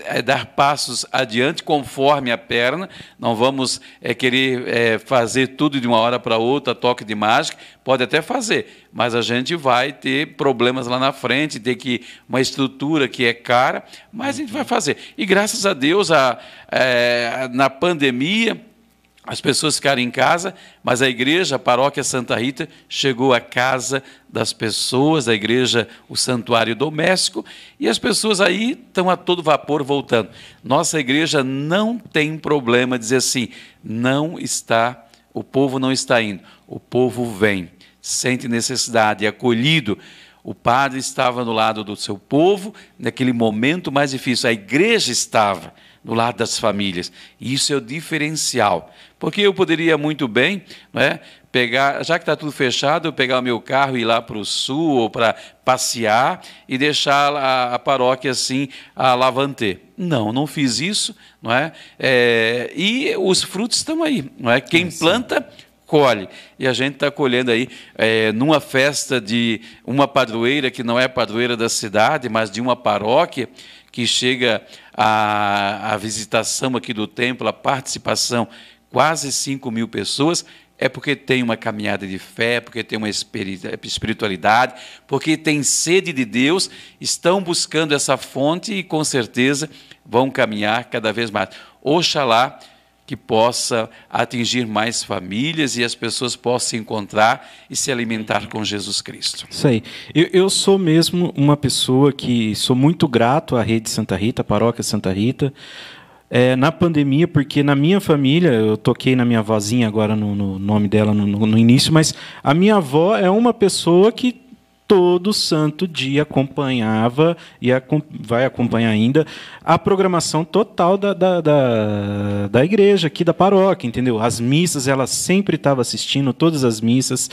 é dar passos adiante conforme a perna. Não vamos é, querer é, fazer tudo de uma hora para outra, toque de mágica. Pode até fazer, mas a gente vai ter problemas lá na frente, ter que uma estrutura que é cara, mas a gente vai fazer. E graças a Deus, a, é, na pandemia as pessoas ficaram em casa, mas a igreja, a paróquia Santa Rita, chegou à casa das pessoas, a igreja, o santuário doméstico, e as pessoas aí estão a todo vapor voltando. Nossa igreja não tem problema dizer assim, não está, o povo não está indo, o povo vem, sente necessidade, é acolhido. O padre estava no lado do seu povo, naquele momento mais difícil, a igreja estava no lado das famílias. E isso é o diferencial. Porque eu poderia muito bem, né, pegar, já que está tudo fechado, eu pegar o meu carro e ir lá para o sul ou para passear e deixar a, a, paróquia assim a lavante. Não, não fiz isso, não é? é e os frutos estão aí, não é? Quem é planta colhe. E a gente está colhendo aí é, numa festa de uma padroeira que não é padroeira da cidade, mas de uma paróquia que chega a, a visitação aqui do templo, a participação, quase 5 mil pessoas, é porque tem uma caminhada de fé, porque tem uma espiritualidade, porque tem sede de Deus, estão buscando essa fonte e com certeza vão caminhar cada vez mais. Oxalá que possa atingir mais famílias e as pessoas possam se encontrar e se alimentar com Jesus Cristo. Isso aí. Eu, eu, sou mesmo uma pessoa que sou muito grato à Rede Santa Rita, à Paróquia Santa Rita, é, na pandemia, porque na minha família, eu toquei na minha vozinha agora no, no nome dela no, no, no início, mas a minha avó é uma pessoa que todo santo dia acompanhava e vai acompanhar ainda a programação total da, da, da, da igreja, aqui da paróquia, entendeu? As missas, ela sempre estava assistindo todas as missas,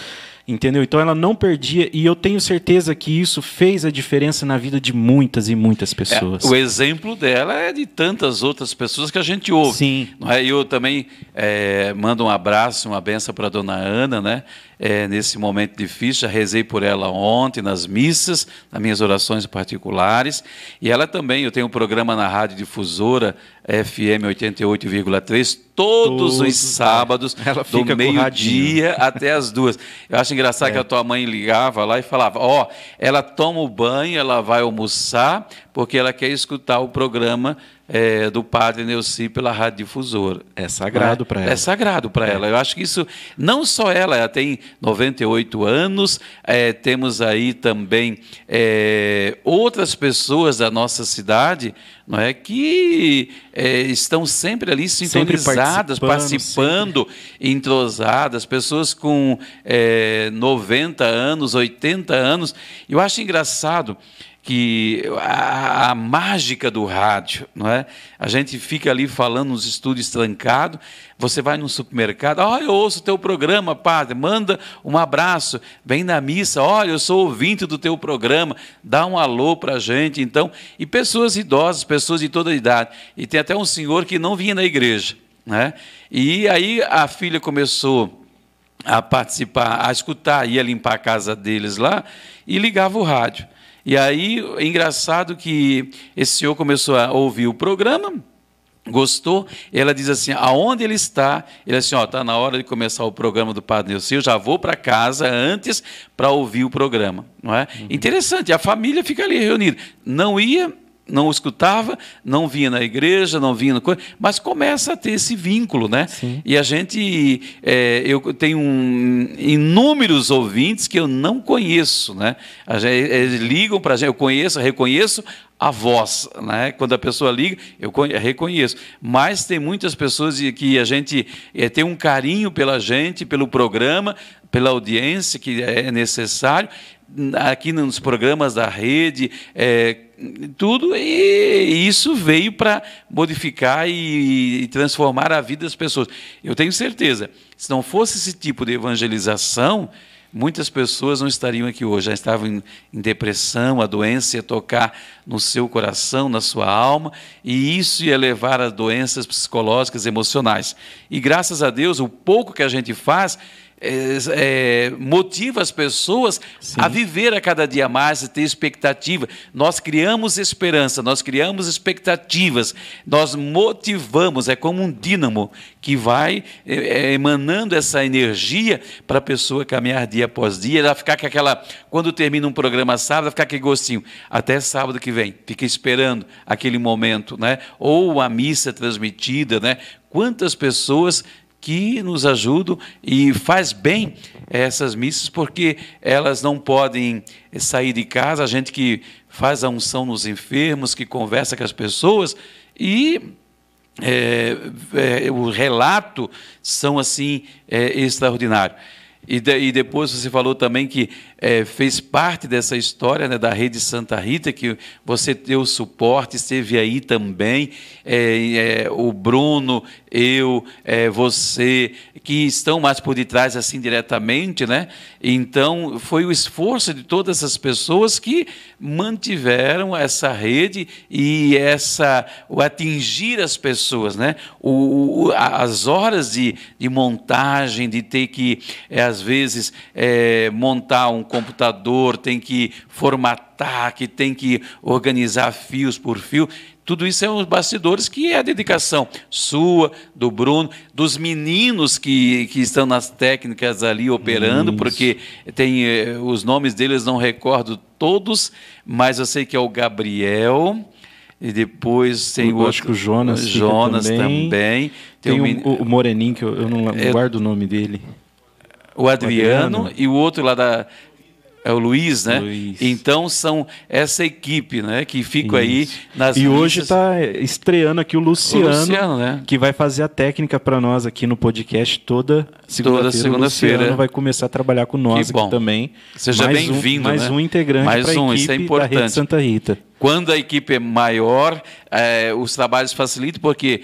entendeu? Então ela não perdia e eu tenho certeza que isso fez a diferença na vida de muitas e muitas pessoas. É, o exemplo dela é de tantas outras pessoas que a gente ouve. Sim. É? Eu também é, mando um abraço, uma benção para a dona Ana, né? É, nesse momento difícil, já rezei por ela ontem nas missas, nas minhas orações particulares. E ela também, eu tenho um programa na Rádio Difusora, FM 88,3, todos os sábados, do meio-dia até as duas. Eu acho engraçado é. que a tua mãe ligava lá e falava: Ó, oh, ela toma o banho, ela vai almoçar, porque ela quer escutar o programa é, do padre Neuci pela Rádio Difusora. É sagrado para ela. É sagrado para é. ela. Eu acho que isso, não só ela, ela tem 98 anos, é, temos aí também é, outras pessoas da nossa cidade não é, que é, estão sempre ali sintonizadas, sempre participando, sempre. entrosadas, pessoas com 90 anos, 80 anos. Eu acho engraçado que a, a, mágica do rádio, não é? A gente fica ali falando nos estúdios trancados, você vai no supermercado, olha, eu ouço o teu programa, padre, manda um abraço, vem na missa, olha, eu sou ouvinte do teu programa, dá um alô para a gente, então, e pessoas idosas, pessoas de toda idade, e tem até um senhor que não vinha na igreja, né? E aí a filha começou a participar, a escutar, ia limpar a casa deles lá, e ligava o rádio. E aí, engraçado que esse senhor começou a ouvir o programa, gostou, ela diz assim, aonde ele está? Ele assim, ó, está na hora de começar o programa do Padre Nelson, eu já vou para casa antes para ouvir o programa, não é? Uhum. Interessante, a família fica ali reunida. Não ia, não escutava, não vinha na igreja, não vinha no mas começa a ter esse vínculo, né? Sim. E a gente, é, eu tenho um, inúmeros ouvintes que eu não conheço, né? Eles ligam para a gente, eu conheço, reconheço a voz, né? Quando a pessoa liga, eu reconheço. Mas tem muitas pessoas que a gente é, tem um carinho pela gente, pelo programa, pela audiência que é necessário, aqui nos programas da rede, é, tudo, e isso veio para modificar e, e, transformar a vida das pessoas. Eu tenho certeza, se não fosse esse tipo de evangelização, muitas pessoas não estariam aqui hoje, já estavam em, em depressão, a doença ia tocar no seu coração, na sua alma, e isso ia levar a doenças psicológicas, emocionais. E graças a Deus, o pouco que a gente faz é, é, motiva as pessoas Sim. a viver a cada dia mais, a ter expectativa. Nós criamos esperança, nós criamos expectativas, nós motivamos, é como um dínamo que vai é, é emanando essa energia para a pessoa caminhar dia após dia, ela ficar com aquela, quando termina um programa sábado, ela ficar aquele gostinho, até sábado que vem, fica esperando aquele momento, né? ou a missa transmitida, né? Quantas pessoas que nos ajudam e faz bem essas missas, porque elas não podem sair de casa, a gente que faz a unção nos enfermos, que conversa com as pessoas, e é, é, o relato são assim é, extraordinário. E, de, e, depois você falou também que é, fez parte dessa história né, da Rede Santa Rita, que você deu suporte, esteve aí também, é, é, o Bruno, eu, é, você, que estão mais por detrás assim diretamente, né? Então foi o esforço de todas essas pessoas que mantiveram essa rede e essa o atingir as pessoas, né? O, o as horas de, de, montagem, de ter que é, às vezes é, montar um computador, tem que formatar, que tem que organizar fios por fio. Tudo isso é os bastidores que é a dedicação sua, do Bruno, dos meninos que, que estão nas técnicas ali operando, isso. porque tem eh, os nomes deles não recordo todos, mas eu sei que é o Gabriel. E depois tem eu o acho que o Jonas, Jonas também. também. Tem, tem o, o, Moreninho, que eu, eu não é, guardo o nome dele. O Adriano, o Adriano, e o outro lá da, é o Luiz, né? Luiz. Então são essa equipe, né? Que fica aí nas. E hoje está estreando aqui o Luciano, o Luciano né? que vai fazer a técnica para nós aqui no podcast toda segunda-feira. Toda segunda-feira. Luciano vai começar a trabalhar com nós aqui também. Seja bem-vindo. Um, mais né? um integrante mais um, isso é importante. da Rede Santa Rita. Quando a equipe é maior, é, os trabalhos facilitam, porque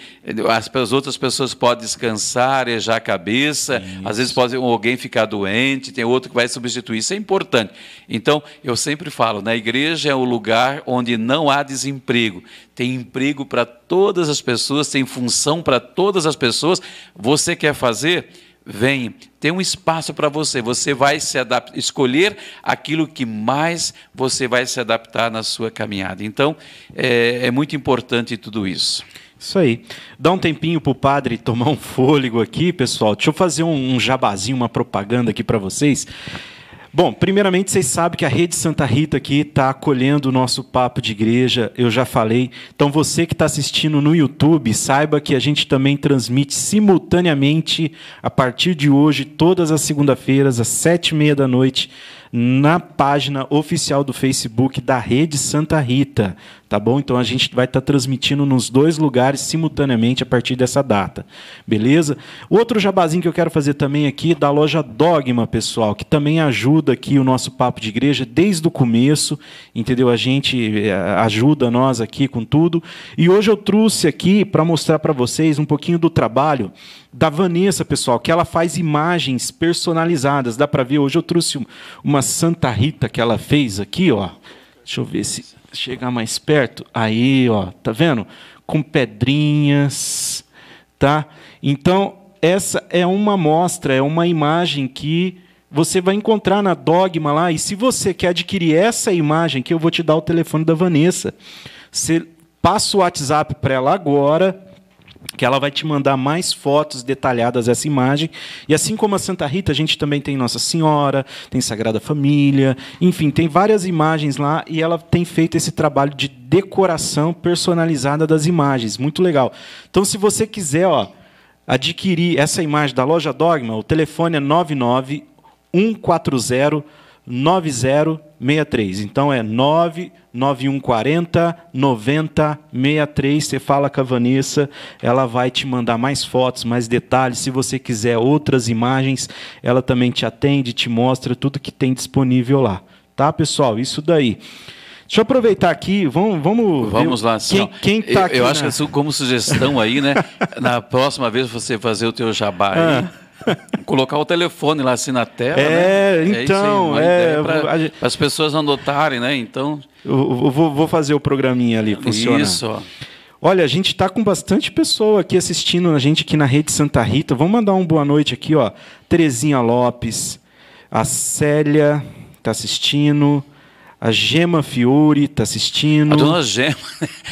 as, as, outras pessoas podem descansar, arejar a cabeça, Isso. às vezes pode alguém ficar doente, tem outro que vai substituir. Isso é importante. Então, eu sempre falo, na igreja é o lugar onde não há desemprego. Tem emprego para todas as pessoas, tem função para todas as pessoas. Você quer fazer? Vem, tem um espaço para você. Você vai se adaptar, escolher aquilo que mais você vai se adaptar na sua caminhada. Então, é, é muito importante tudo isso. Isso aí. Dá um tempinho para o padre tomar um fôlego aqui, pessoal. Deixa eu fazer um, um jabazinho, uma propaganda aqui para vocês. Bom, primeiramente vocês sabem que a Rede Santa Rita aqui está acolhendo o nosso papo de igreja, eu já falei. Então você que está assistindo no YouTube, saiba que a gente também transmite simultaneamente a partir de hoje, todas as segunda-feiras, às sete e meia da noite, na página oficial do Facebook da Rede Santa Rita tá bom? Então a gente vai estar tá transmitindo nos dois lugares simultaneamente a partir dessa data, beleza? Outro jabazinho que eu quero fazer também aqui da loja Dogma, pessoal, que também ajuda aqui o nosso papo de igreja desde o começo, entendeu? A gente eh, ajuda nós aqui com tudo. E hoje eu trouxe aqui para mostrar para vocês um pouquinho do trabalho da Vanessa, pessoal, que ela faz imagens personalizadas. Dá para ver? Hoje eu trouxe uma Santa Rita que ela fez aqui, ó. Deixa eu ver se chegar mais perto, aí, ó, tá vendo? Com pedrinhas, tá? Então, essa é uma amostra, é uma imagem que você vai encontrar na Dogma lá. E se você quer adquirir essa imagem, que eu vou te dar o telefone da Vanessa, você passa o WhatsApp para ela agora, que ela vai te mandar mais fotos detalhadas dessa imagem. E assim como a Santa Rita, a gente também tem Nossa Senhora, tem Sagrada Família, enfim, tem várias imagens lá e ela tem feito esse trabalho de decoração personalizada das imagens, muito legal. Então, se você quiser, ó, adquirir essa imagem da loja Dogma, o telefone é 99 140 9063. Então é 99140 9063. Você fala com a Vanessa, ela vai te mandar mais fotos, mais detalhes. Se você quiser outras imagens, ela também te atende, te mostra tudo que tem disponível lá. Tá, pessoal? Isso daí. Deixa eu aproveitar aqui, vamos Vamos, vamos lá. Quem, quem tá eu, aqui eu acho na... que como sugestão aí, né? na próxima vez você fazer o teu jabá aí. Colocar o telefone lá assim na tela. É, né? então. É, é para as pessoas anotarem, né? Então. Eu, vou, vou, fazer o programinha ali funcionar. Isso. Ó. Olha, a gente está com bastante pessoa aqui assistindo a gente aqui na Rede Santa Rita. Vamos mandar uma boa noite aqui, ó. Terezinha Lopes, a Célia está assistindo. A Gema Fiore está assistindo. A dona Gema.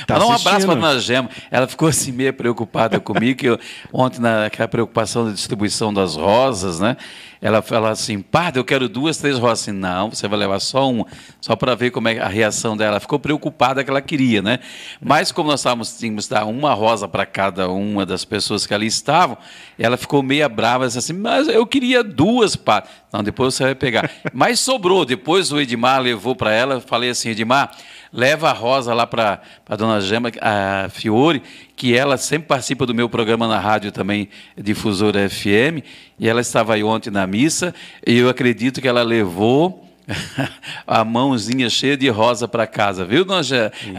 Tá Dá um abraço para a dona Gema. Ela ficou assim meio preocupada comigo, que eu, ontem naquela preocupação da distribuição das rosas, né? Ela fala assim, padre, eu quero duas, três rosas. Assim, não, você vai levar só uma, só para ver como é a reação dela. Ela ficou preocupada que ela queria, né? Mas como nós estávamos, tínhamos dar uma rosa para cada uma das pessoas que ali estavam, ela ficou meia brava, assim, mas eu queria duas, padre. Não, depois você vai pegar. Mas sobrou, depois o Edmar levou para ela, falei assim, Edmar, leva a rosa lá para a dona Gema, a Fiore, que ela sempre participa do meu programa na rádio também, Difusora FM, e ela estava aí ontem na missa, e eu acredito que ela levou a mãozinha cheia de rosa para casa, viu? Nós,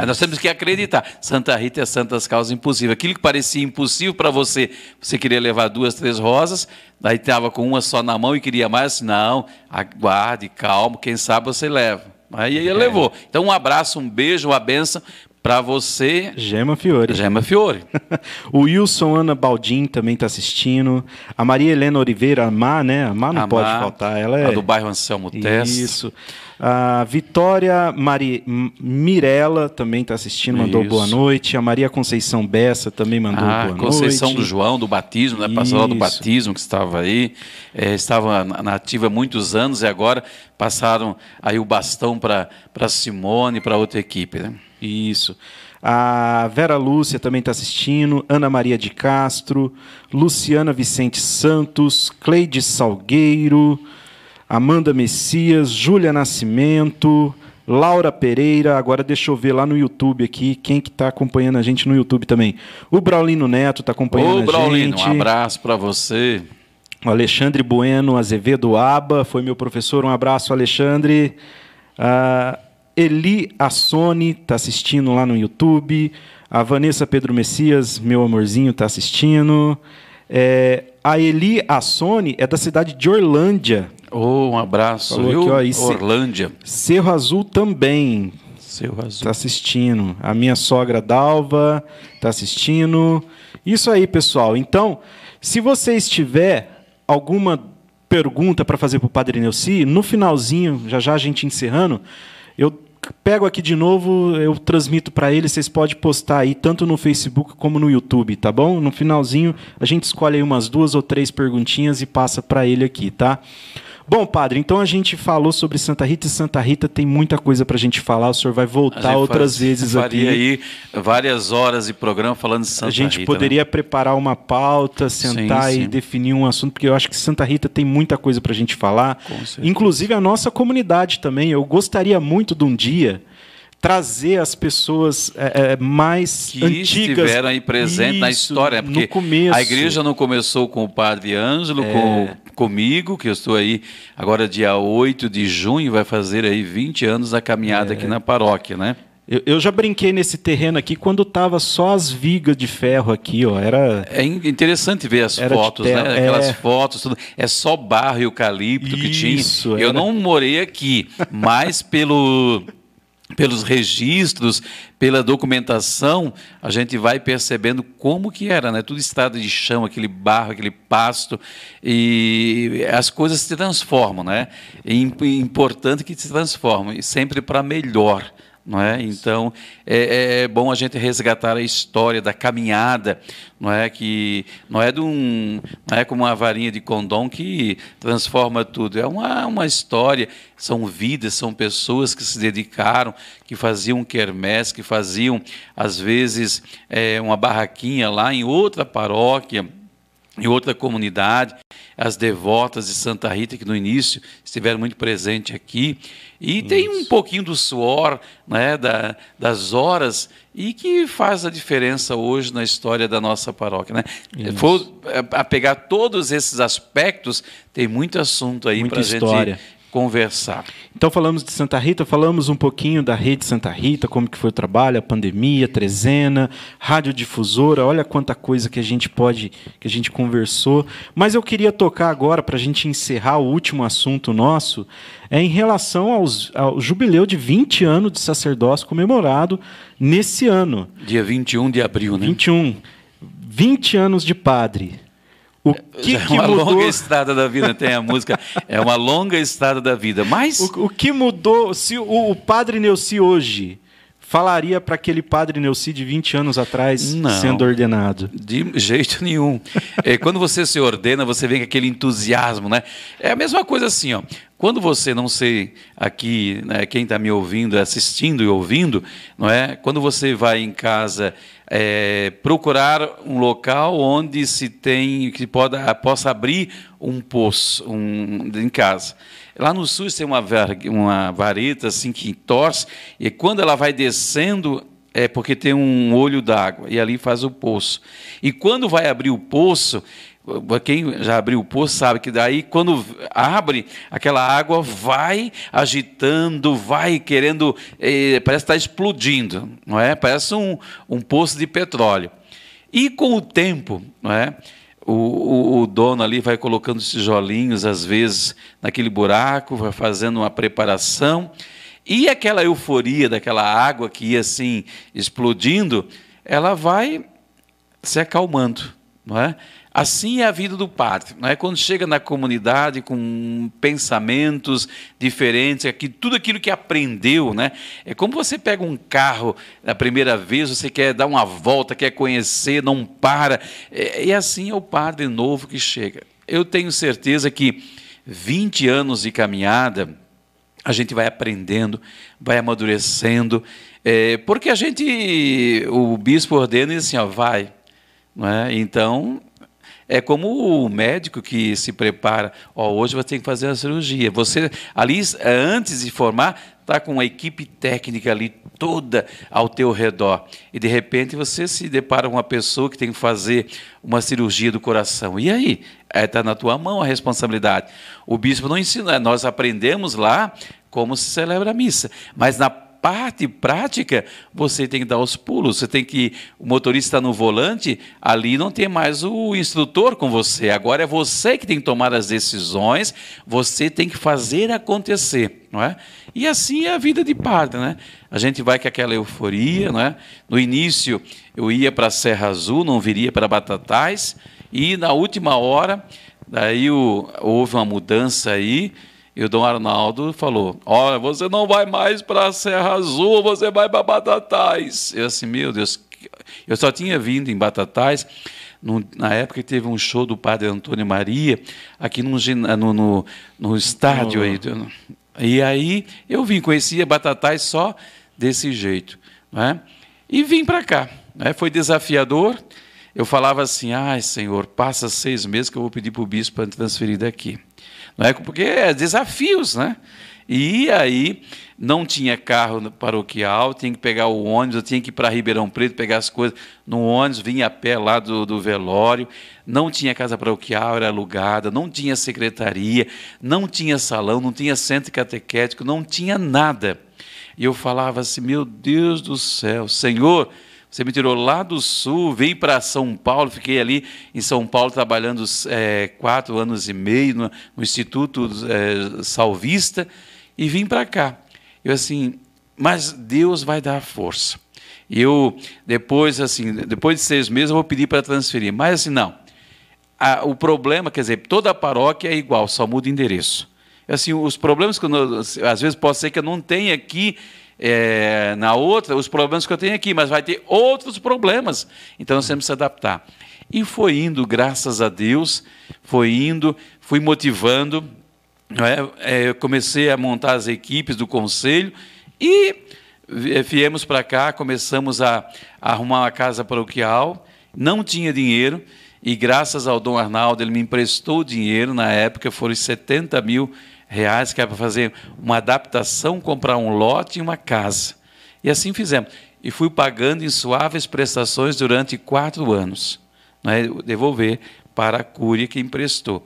nós temos que acreditar. Santa Rita é santas causas impossíveis. Aquilo que parecia impossível para você, você queria levar duas, três rosas, daí estava com uma só na mão e queria mais, assim, não, aguarde, calmo, quem sabe você leva. Aí ele é. levou. Então, um abraço, um beijo, uma benção para você. Gema Fiore. Gema Fiore. o Wilson Ana Baldin também está assistindo. A Maria Helena Oliveira, a Má, né? A Má não a pode Má, faltar. Ela é. A do bairro Anselmo Tess. Isso. A Vitória Mari... Mirella também está assistindo, mandou Isso. boa noite. A Maria Conceição Bessa também mandou ah, boa Conceição noite. Conceição do João, do batismo, né? Passou lá do batismo que estava aí. É, estava na ativa há muitos anos e agora passaram aí o bastão para Simone, para outra equipe, né? Isso. A Vera Lúcia também está assistindo, Ana Maria de Castro, Luciana Vicente Santos, Cleide Salgueiro, Amanda Messias, Júlia Nascimento, Laura Pereira, agora deixa eu ver lá no YouTube aqui, quem que está acompanhando a gente no YouTube também. O Braulino Neto está acompanhando Ô, a Braulino, gente. um abraço para você. O Alexandre Bueno Azevedo Aba, foi meu professor, um abraço, Alexandre. Ah, Eli Assone está assistindo lá no YouTube. A Vanessa Pedro Messias, meu amorzinho, está assistindo. É, a Eli Assone é da cidade de Orlândia. Oh, um abraço, Falou aqui, ó, e Orlândia. Cerro Azul também Seu azul. está assistindo. A minha sogra Dalva está assistindo. Isso aí, pessoal. Então, se você estiver alguma pergunta para fazer para o Padre Neuci, no finalzinho, já já a gente encerrando, eu pego aqui de novo, eu transmito para ele, vocês podem postar aí tanto no Facebook como no YouTube, tá bom? No finalzinho, a gente escolhe aí umas duas ou três perguntinhas e passa para ele aqui, tá? Bom, padre, então a gente falou sobre Santa Rita e Santa Rita tem muita coisa para a gente falar. O senhor vai voltar outras faz- vezes faria aqui. aí várias horas de programa falando de Santa a gente Rita, né? poderia preparar uma pauta, sentar Sim, e sim. definir um assunto, porque eu acho que Santa Rita tem muita coisa para a gente falar. Inclusive a nossa comunidade também. Eu gostaria muito de um dia trazer as pessoas é, é, mais que antigas estiveram aí presentes na história, né? porque. É. a igreja não começou com o padre Ângelo, com, comigo, que eu estou aí agora dia 8 de junho, vai fazer aí 20 anos a caminhada É. aqui na paróquia, né? Eu, eu já brinquei nesse terreno aqui quando tava só as vigas de ferro aqui, ó. Era É in- interessante ver as fotos, terra, né? Aquelas é. fotos, tudo. É só barro e eucalipto que Isso, tinha. Eu era. não morei aqui, mas pelo pelos registros, pela documentação, a gente vai percebendo como que era, né? Tudo estado de chão, aquele barro, aquele pasto, e as coisas se transformam, né? É im- importante que se transformam, e sempre para melhor. Não é? Então é, é bom a gente resgatar a história da caminhada, não é que não é de um, não é como uma varinha de condom que transforma tudo. É uma, uma história, são vidas, são pessoas que se dedicaram, que faziam quermesse, que faziam às vezes é, uma barraquinha lá em outra paróquia em outra comunidade, as devotas de Santa Rita, que no início estiveram muito presentes aqui, e tem um pouquinho do suor, né, da, das horas, e que faz a diferença hoje na história da nossa paróquia. Né? For a pegar todos esses aspectos, tem muito assunto aí para a gente história. Conversar. Então falamos de Santa Rita, falamos um pouquinho da rede Santa Rita, como que foi o trabalho, a pandemia, trezena, radiodifusora, olha quanta coisa que a gente pode, que a gente conversou. Mas eu queria tocar agora, para a gente encerrar o último assunto nosso, é em relação aos, ao jubileu de 20 anos de sacerdócio comemorado nesse ano, Dia 21 de abril, né? 21. 20 anos de padre. O que, é que uma mudou? longa estrada da vida, tem a música, é uma longa estrada da vida, mas... O, o que mudou? Se o, o padre Neuci hoje falaria para aquele padre Neuci de 20 anos atrás Não. sendo ordenado? De jeito nenhum. É, quando você se ordena, você vem com aquele entusiasmo, né? É a mesma coisa assim, ó. Quando você, não sei aqui, né, quem está me ouvindo, assistindo e ouvindo, não é? Quando você vai em casa é, procurar um local onde se tem, que pode, possa abrir um poço um, em casa. Lá no sul tem uma, uma vareta assim que torce, e quando ela vai descendo, é porque tem um olho d'água e ali faz o poço. E quando vai abrir o poço, quem já abriu o poço sabe que daí quando abre, aquela água vai agitando, vai querendo, eh, parece estar explodindo, não é? Parece um, um poço de petróleo. E com o tempo, não é? O, o, o dono ali vai colocando os tijolinhos, às vezes, naquele buraco, vai fazendo uma preparação. E aquela euforia daquela água que ia assim explodindo, ela vai se acalmando, não é? Assim é a vida do padre, não é? Quando chega na comunidade com pensamentos diferentes, aqui tudo aquilo que aprendeu, né? É como você pega um carro na primeira vez, você quer dar uma volta, quer conhecer, não para. É, e assim é o padre novo que chega. Eu tenho certeza que 20 anos de caminhada, a gente vai aprendendo, vai amadurecendo, é, porque a gente, o bispo ordena e diz assim, ó, vai, é? Então é como o médico que se prepara, ó, hoje você tem que fazer a cirurgia. Você ali antes de formar está com uma equipe técnica ali toda ao teu redor e de repente você se depara com uma pessoa que tem que fazer uma cirurgia do coração. E aí está na tua mão a responsabilidade. O bispo não ensina, nós aprendemos lá como se celebra a missa, mas na parte prática, você tem que dar os pulos. Você tem que. O motorista no volante, ali não tem mais o instrutor com você. Agora é você que tem que tomar as decisões, você tem que fazer acontecer. Não é? E assim é a vida de padre. Né? A gente vai com aquela euforia. Não é? No início, eu ia para a Serra Azul, não viria para Batatais, e na última hora, daí o, houve uma mudança aí. E o Dom Arnaldo falou: Olha, você não vai mais para a Serra Azul, você vai para Batatais. Eu assim, meu Deus, eu só tinha vindo em Batatais. No, na época teve um show do padre Antônio Maria, aqui no, no, no, no estádio. Aí, e aí eu vim, conhecia Batatais só desse jeito. Né? E vim para cá. Né? Foi desafiador. Eu falava assim: ai, Senhor, passa seis meses que eu vou pedir para o bispo para transferir daqui. Não é? Porque é desafios, né? E aí não tinha carro paroquial, tinha que pegar o ônibus, eu tinha que ir para Ribeirão Preto pegar as coisas no ônibus, vinha a pé lá do, do velório, não tinha casa paroquial, era alugada, não tinha secretaria, não tinha salão, não tinha centro catequético, não tinha nada. E eu falava assim, meu Deus do céu, Senhor, você me tirou lá do sul, vim para São Paulo, fiquei ali em São Paulo trabalhando é, quatro anos e meio no, no Instituto é, Salvista e vim para cá. Eu assim, mas Deus vai dar força. E eu depois assim, depois de seis meses eu vou pedir para transferir. Mas assim não. A, o problema, quer dizer, toda a paróquia é igual, só muda endereço. Assim, os problemas que eu, às vezes pode ser que eu não tenha aqui é, na outra os problemas que eu tenho aqui, mas vai ter outros problemas. Então nós temos que se adaptar. E foi indo, graças a Deus, foi indo, fui motivando. É, é, comecei a montar as equipes do conselho e viemos para cá, começamos a, a arrumar uma casa paroquial, não tinha dinheiro, e graças ao Dom Arnaldo, ele me emprestou dinheiro, na época foram 70 mil reais, que era para fazer uma adaptação, comprar um lote e uma casa. E assim fizemos. E fui pagando em suaves prestações durante quatro anos. Né, devolver para a Cúria que emprestou.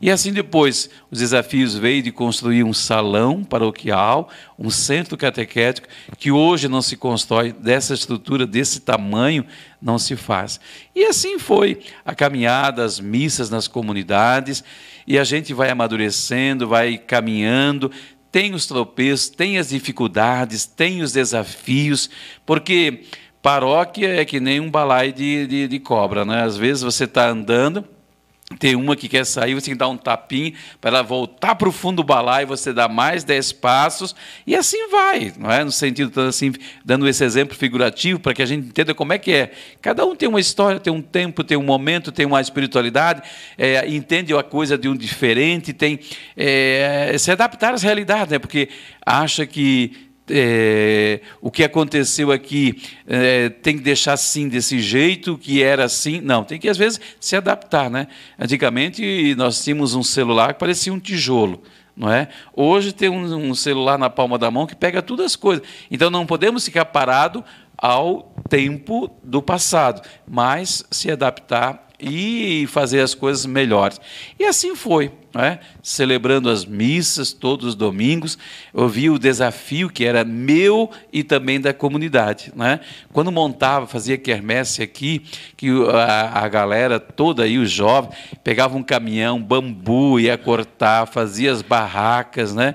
E assim depois, os desafios veio de construir um salão paroquial, um centro catequético, que hoje não se constrói dessa estrutura, desse tamanho, não se faz. E assim foi a caminhada, as missas nas comunidades, e a gente vai amadurecendo, vai caminhando, tem os tropeços, tem as dificuldades, tem os desafios, porque paróquia é que nem um balai de, de, de cobra, né? Às vezes você está andando, tem uma que quer sair, você tem que dar um tapinho para ela voltar para o fundo do balaio, você dá mais dez passos, e assim vai, não é? No sentido, assim, dando esse exemplo figurativo para que a gente entenda como é que é. Cada um tem uma história, tem um tempo, tem um momento, tem uma espiritualidade, é, entende a coisa de um diferente, tem é, se adaptar às realidades, né? Porque acha que é, o que aconteceu aqui é, tem que deixar assim desse jeito, que era assim. Não, tem que às vezes se adaptar. Né? Antigamente nós tínhamos um celular que parecia um tijolo. Não é? Hoje tem um, um celular na palma da mão que pega todas as coisas. Então não podemos ficar parado ao tempo do passado, mas se adaptar e fazer as coisas melhores. E assim foi é? celebrando as missas todos os domingos, eu vi o desafio que era meu e também da comunidade. Né? Quando montava, fazia quermesse aqui, que a, a galera toda aí, os jovens, pegava um caminhão, bambu, ia cortar, fazia as barracas, né?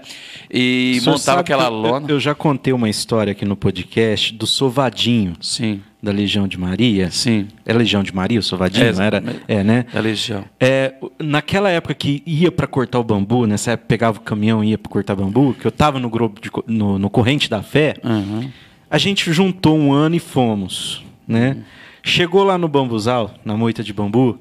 E montava aquela lona. Eu, eu já contei uma história aqui no podcast do Sovadinho. Sim da Legião de Maria. Sim. É Legião de Maria, o Sovadinho, é, não era? É, né? É Legião. É, naquela época que ia para cortar o bambu, nessa época pegava o caminhão e ia para cortar bambu, que eu estava no grupo de, no, no, Corrente da Fé, uhum. a gente juntou um ano e fomos, né? Uhum. Chegou lá no bambuzal, na moita de bambu,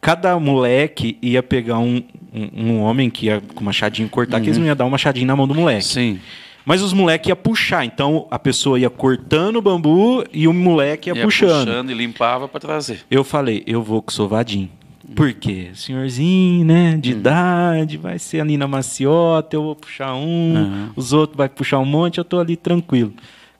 cada moleque ia pegar um, um, um homem que ia com machadinho cortar, uhum. que eles não iam dar um machadinho na mão do moleque. Sim. Mas os moleques iam puxar, então a pessoa ia cortando o bambu e o moleque ia, ia puxando. puxando e limpava para trazer. Eu falei, eu vou com o sovadinho. Por quê? Senhorzinho, né? De uhum. idade, vai ser ali na maciota, eu vou puxar um, uhum. os outros vai puxar um monte, eu tô ali tranquilo.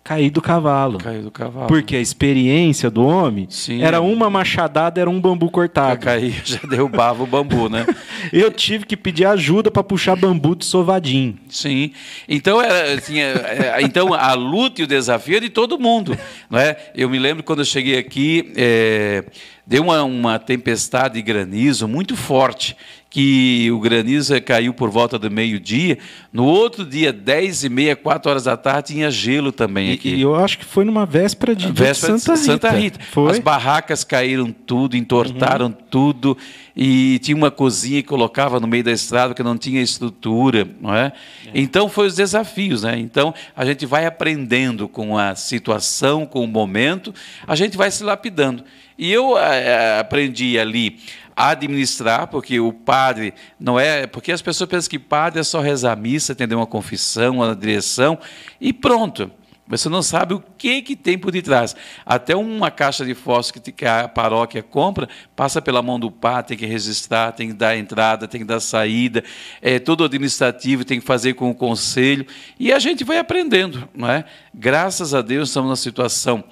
Cair do cavalo. Cair do cavalo. Porque a experiência do homem Sim. era uma machadada, era um bambu cortado. cair já derrubava o bambu, né? Eu tive que pedir ajuda para puxar bambu de sovadinho. Sim. Então, era, assim, é, é, então a luta e o desafio é de todo mundo. Não é? Eu me lembro quando eu cheguei aqui, é, deu uma, uma tempestade de granizo muito forte que o granizo caiu por volta do meio-dia. No outro dia, 10 e meia, 4 horas da tarde, tinha gelo também aqui. E, eu acho que foi numa véspera de, véspera de Santa Rita. Santa Rita. Foi? As barracas caíram tudo, entortaram uhum. tudo. E tinha uma cozinha que colocava no meio da estrada que não tinha estrutura. Não é? é. Então, foi os desafios. Né? Então, a gente vai aprendendo com a situação, com o momento, a gente vai se lapidando. E eu é, aprendi ali administrar, porque o padre não é. Porque as pessoas pensam que padre é só rezar a missa, atender uma confissão, uma direção e pronto. Você não sabe o que, que tem por detrás. Até uma caixa de fósforo que a paróquia compra, passa pela mão do padre, tem que registrar, tem que dar entrada, tem que dar saída, é todo administrativo, tem que fazer com o conselho. E a gente vai aprendendo. Não é? Graças a Deus estamos numa situação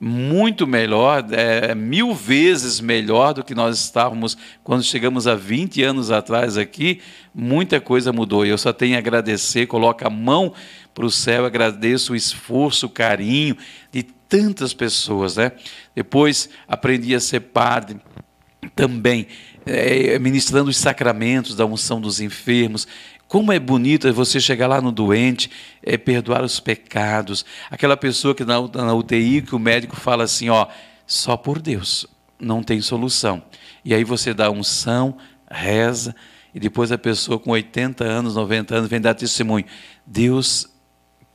muito melhor, é, mil vezes melhor do que nós estávamos quando chegamos há 20 anos atrás aqui. Muita coisa mudou e eu só tenho a agradecer, coloco a mão para o céu, agradeço o esforço, o carinho de tantas pessoas. Né? Depois aprendi a ser padre também, é, ministrando os sacramentos da unção dos enfermos. Como é bonito você chegar lá no doente, é, perdoar os pecados. Aquela pessoa que na, na UTI, que o médico fala assim, ó, só por Deus, não tem solução. E aí você dá unção, reza, e depois a pessoa com 80 anos, 90 anos, vem dar testemunho. Deus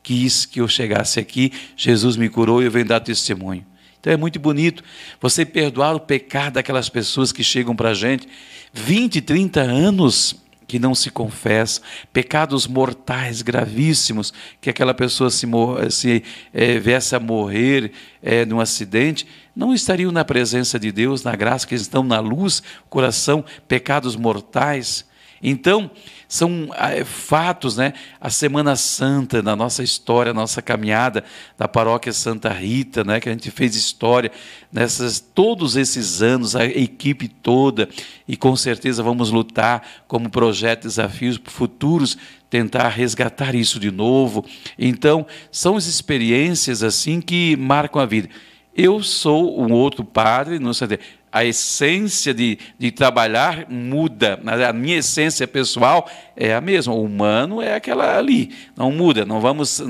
quis que eu chegasse aqui, Jesus me curou e eu venho dar testemunho. Então é muito bonito você perdoar o pecado daquelas pessoas que chegam para a gente 20, 30 anos que não se confessa, pecados mortais gravíssimos, que aquela pessoa se, se é, viesse a morrer é, num acidente, não estariam na presença de Deus, na graça, que estão na luz, coração, pecados mortais. Então, são é, fatos, né? A Semana Santa na nossa história, nossa caminhada da paróquia Santa Rita, né? Que a gente fez história nessas todos esses anos, a equipe toda e com certeza vamos lutar como projeto, desafios futuros, tentar resgatar isso de novo. Então, são as experiências assim que marcam a vida. Eu sou um outro padre, não sei a essência de, de trabalhar muda. A minha essência pessoal é a mesma. O humano é aquela ali. Não muda, não vamos.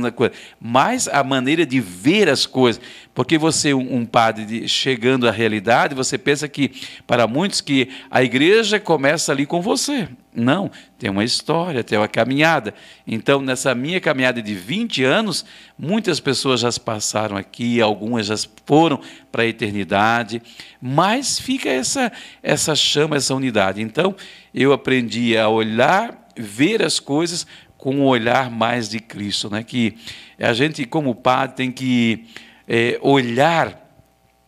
Mas a maneira de ver as coisas. Porque você, um padre, chegando à realidade, você pensa que, para muitos, que a igreja começa ali com você. Não, tem uma história, tem uma caminhada. Então, nessa minha caminhada de 20 anos, muitas pessoas já passaram aqui, algumas já foram para a eternidade, mas fica essa, essa chama, essa unidade. Então, eu aprendi a olhar, ver as coisas com um olhar mais de Cristo, né? que a gente, como padre, tem que é, olhar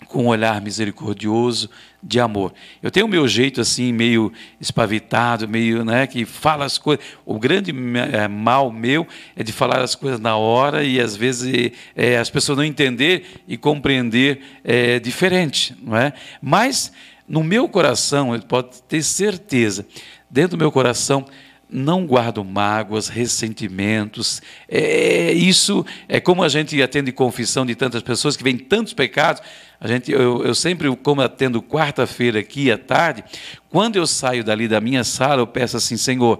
com um olhar misericordioso de amor. Eu tenho o meu jeito assim, meio espavitado, meio, né, que fala as coisas. O grande é, mal meu é de falar as coisas na hora e às vezes é, as pessoas não entender e compreender é, diferente, não é? Mas no meu coração, pode ter certeza, dentro do meu coração não guardo mágoas, ressentimentos. É, isso é como a gente atende confissão de tantas pessoas que vêm tantos pecados. A gente, eu, eu sempre, como atendo quarta-feira aqui à tarde, quando eu saio dali da minha sala, eu peço assim, Senhor,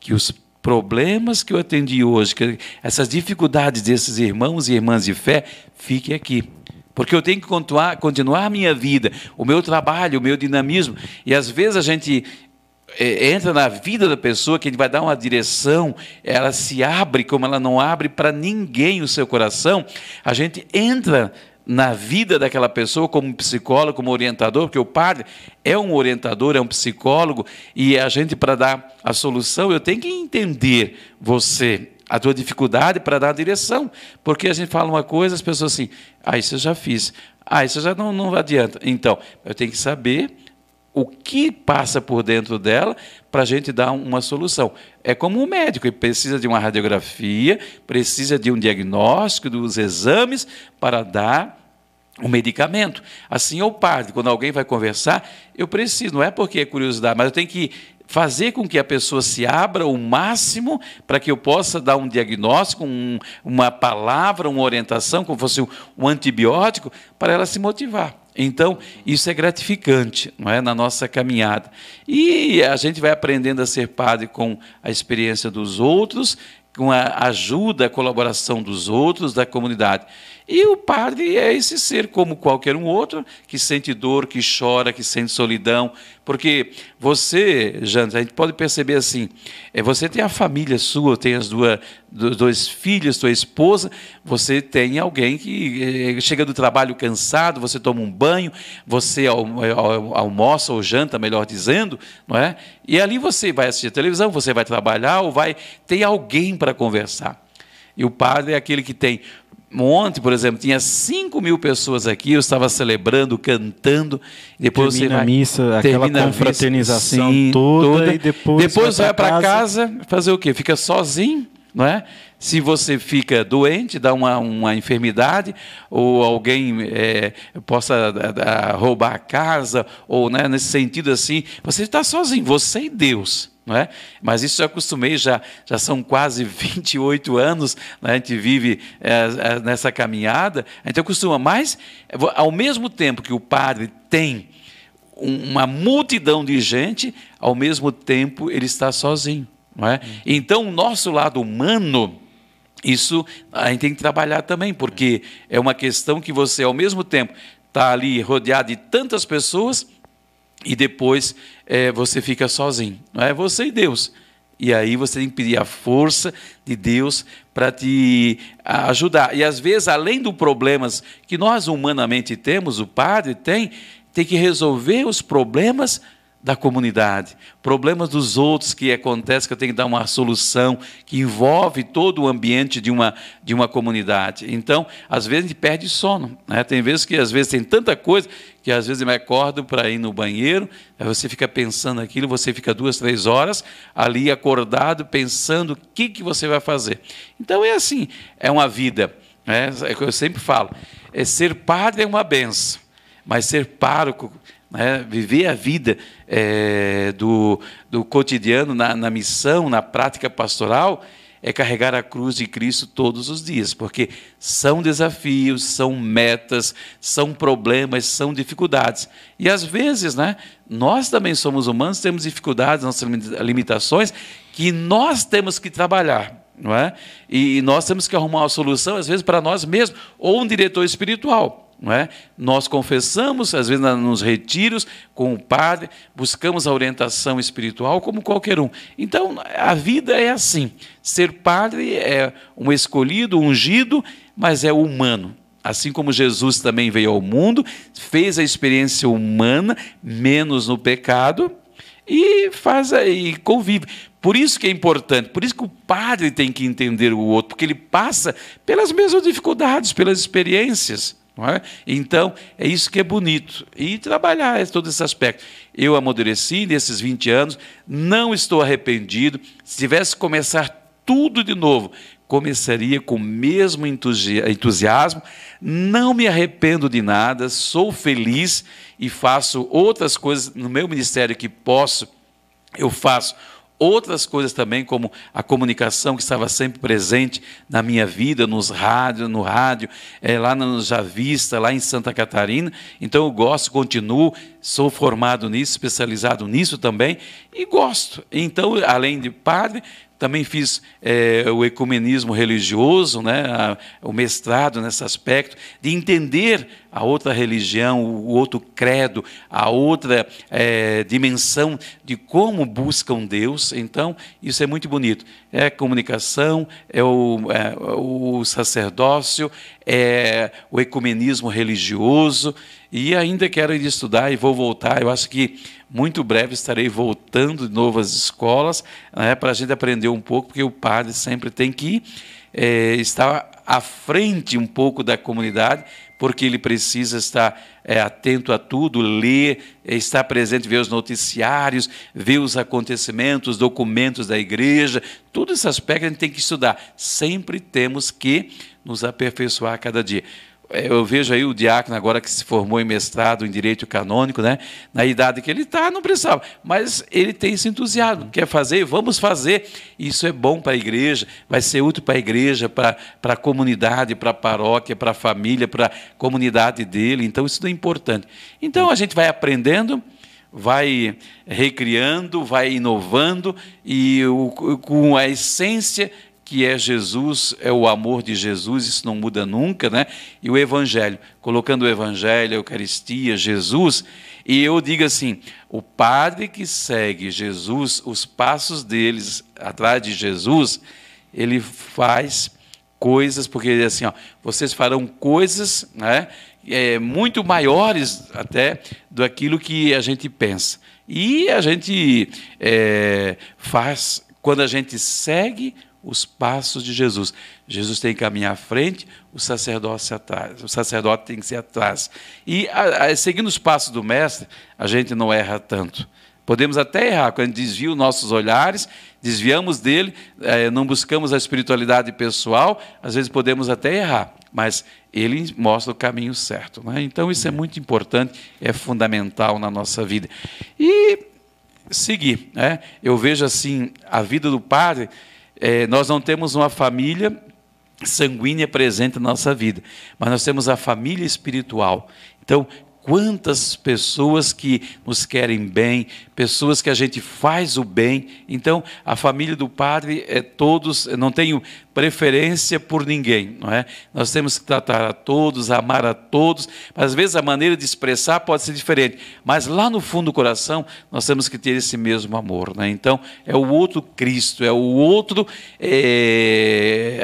que os problemas que eu atendi hoje, que essas dificuldades desses irmãos e irmãs de fé, fiquem aqui. Porque eu tenho que continuar, continuar a minha vida, o meu trabalho, o meu dinamismo. E às vezes a gente é, entra na vida da pessoa, que gente vai dar uma direção, ela se abre como ela não abre para ninguém o seu coração, a gente entra na vida daquela pessoa como psicólogo, como orientador, porque o padre é um orientador, é um psicólogo, e a gente, para dar a solução, eu tenho que entender você, a tua dificuldade para dar a direção. Porque a gente fala uma coisa, as pessoas assim, ah, isso eu já fiz, ah, isso já não, não adianta. Então, eu tenho que saber o que passa por dentro dela para a gente dar uma solução. É como um médico, ele precisa de uma radiografia, precisa de um diagnóstico, dos exames para dar o medicamento. Assim é o padre, quando alguém vai conversar, eu preciso, não é porque é curiosidade, mas eu tenho que fazer com que a pessoa se abra o máximo para que eu possa dar um diagnóstico, um, uma palavra, uma orientação, como fosse um, um antibiótico, para ela se motivar. Então, isso é gratificante não é, na nossa caminhada. E a gente vai aprendendo a ser padre com a experiência dos outros, com a ajuda, a colaboração dos outros, da comunidade. E o padre é esse ser como qualquer um outro, que sente dor, que chora, que sente solidão. Porque você, Janta, a gente pode perceber assim: é, você tem a família sua, tem as duas, dois filhos, sua esposa, você tem alguém que é, chega do trabalho cansado, você toma um banho, você almoça ou janta, melhor dizendo, não é? E ali você vai assistir televisão, você vai trabalhar ou vai ter alguém para conversar. E o padre é aquele que tem Ontem, por exemplo, tinha 5 mil pessoas aqui, eu estava celebrando, cantando. Depois termina você vai, a missa, aquela confraternização sim, toda, toda, e depois, depois vai para casa. casa fazer o quê? Fica sozinho, não é? Se você fica doente, dá uma, uma enfermidade, ou alguém é, possa a, a, roubar a casa, ou né, nesse sentido assim, você está sozinho, você e Deus. Não é? Mas isso eu acostumei, já, já são quase 28 anos, né? a gente vive é, nessa caminhada, a gente acostuma, mas ao mesmo tempo que o padre tem uma multidão de gente, ao mesmo tempo ele está sozinho. Não é? Então, o nosso lado humano, isso a gente tem que trabalhar também, porque é uma questão que você, ao mesmo tempo, está ali rodeado de tantas pessoas e depois é, você fica sozinho. Não é você e Deus. E aí você tem que pedir a força de Deus para te ajudar. E às vezes, além dos problemas que nós humanamente temos, o padre tem, tem que resolver os problemas da comunidade, problemas dos outros que acontecem, que eu tenho que dar uma solução que envolve todo o ambiente de uma, de uma comunidade. Então, às vezes a gente perde sono. Né? Tem vezes que às vezes tem tanta coisa que às vezes eu me acordo para ir no banheiro, aí você fica pensando aquilo, você fica duas, três horas ali acordado, pensando o que, que você vai fazer. Então é assim, é uma vida. Né? É o que eu sempre falo. É, ser padre é uma benção, mas ser pároco né? viver a vida é, do, do cotidiano na, na missão, na prática pastoral, é carregar a cruz de Cristo todos os dias, porque são desafios, são metas, são problemas, são dificuldades. E às vezes, né, nós também somos humanos, temos dificuldades, nossas limitações, que nós temos que trabalhar. Não é? E nós temos que arrumar uma solução, às vezes, para nós mesmos, ou um diretor espiritual. Não é? Nós confessamos, às vezes nos retiros, com o padre, buscamos a orientação espiritual como qualquer um. Então, a vida é assim. Ser padre é um escolhido, ungido, mas é humano. Assim como Jesus também veio ao mundo, fez a experiência humana, menos no pecado, e faz e convive. Por isso que é importante, por isso que o padre tem que entender o outro, porque ele passa pelas mesmas dificuldades, pelas experiências. É? Então, é isso que é bonito. E trabalhar todo esse aspecto. Eu amadureci nesses 20 anos, não estou arrependido. Se tivesse que começar tudo de novo, começaria com o mesmo entusiasmo. Não me arrependo de nada, sou feliz e faço outras coisas no meu ministério que posso, eu faço outras coisas também, como a comunicação que estava sempre presente na minha vida, nos rádio, no rádio, é, lá no Javista, lá em Santa Catarina. Então eu gosto, continuo, sou formado nisso, especializado nisso também, e gosto. Então, além de padre, também fiz é, o ecumenismo religioso, né, a, o mestrado nesse aspecto, de entender a outra religião, o outro credo, a outra é, dimensão de como buscam Deus. Então, isso é muito bonito. É a comunicação, é o, é o sacerdócio, é o ecumenismo religioso. E ainda quero ir estudar e vou voltar. Eu acho que muito breve estarei voltando de novo às escolas né, para a gente aprender um pouco, porque o padre sempre tem que é, estar à frente um pouco da comunidade, porque ele precisa estar é, atento a tudo, ler, é, estar presente, ver os noticiários, ver os acontecimentos, documentos da igreja, todos esses aspectos a gente tem que estudar. Sempre temos que nos aperfeiçoar a cada dia. Eu vejo aí o diácono agora que se formou em mestrado em direito canônico, né? Na idade que ele está, não precisava, mas ele tem esse entusiasmo, quer fazer, vamos fazer. Isso é bom para a igreja, vai ser útil para a igreja, para, para a comunidade, para a paróquia, para a família, para a comunidade dele. Então isso é importante. Então a gente vai aprendendo vai recriando, vai inovando e o, com a essência que é Jesus, é o amor de Jesus, isso não muda nunca, né? E o Evangelho, colocando o Evangelho, a Eucaristia, Jesus, e eu digo assim: o padre que segue Jesus, os passos deles atrás de Jesus, ele faz coisas, porque ele diz assim: ó, vocês farão coisas né, é, muito maiores até do aquilo que a gente pensa. E a gente é, faz, quando a gente segue os passos de Jesus. Jesus tem que caminhar à frente, o sacerdote atrás. O sacerdote tem que ser atrás. E a, a, seguindo os passos do mestre, a gente não erra tanto. Podemos até errar quando desvia os nossos olhares, desviamos dele, é, não buscamos a espiritualidade pessoal, às vezes podemos até errar, mas ele mostra o caminho certo. Né? Então isso é muito importante, é fundamental na nossa vida. E seguir. Né? Eu vejo assim a vida do padre é, nós não temos uma família sanguínea presente na nossa vida, mas nós temos a família espiritual. Então, quantas pessoas que nos querem bem, pessoas que a gente faz o bem. Então, a família do padre é todos, não tenho preferência por ninguém, não é? Nós temos que tratar a todos, amar a todos, mas às vezes a maneira de expressar pode ser diferente, mas lá no fundo do coração nós temos que ter esse mesmo amor, né? Então, é o outro Cristo, é o outro é,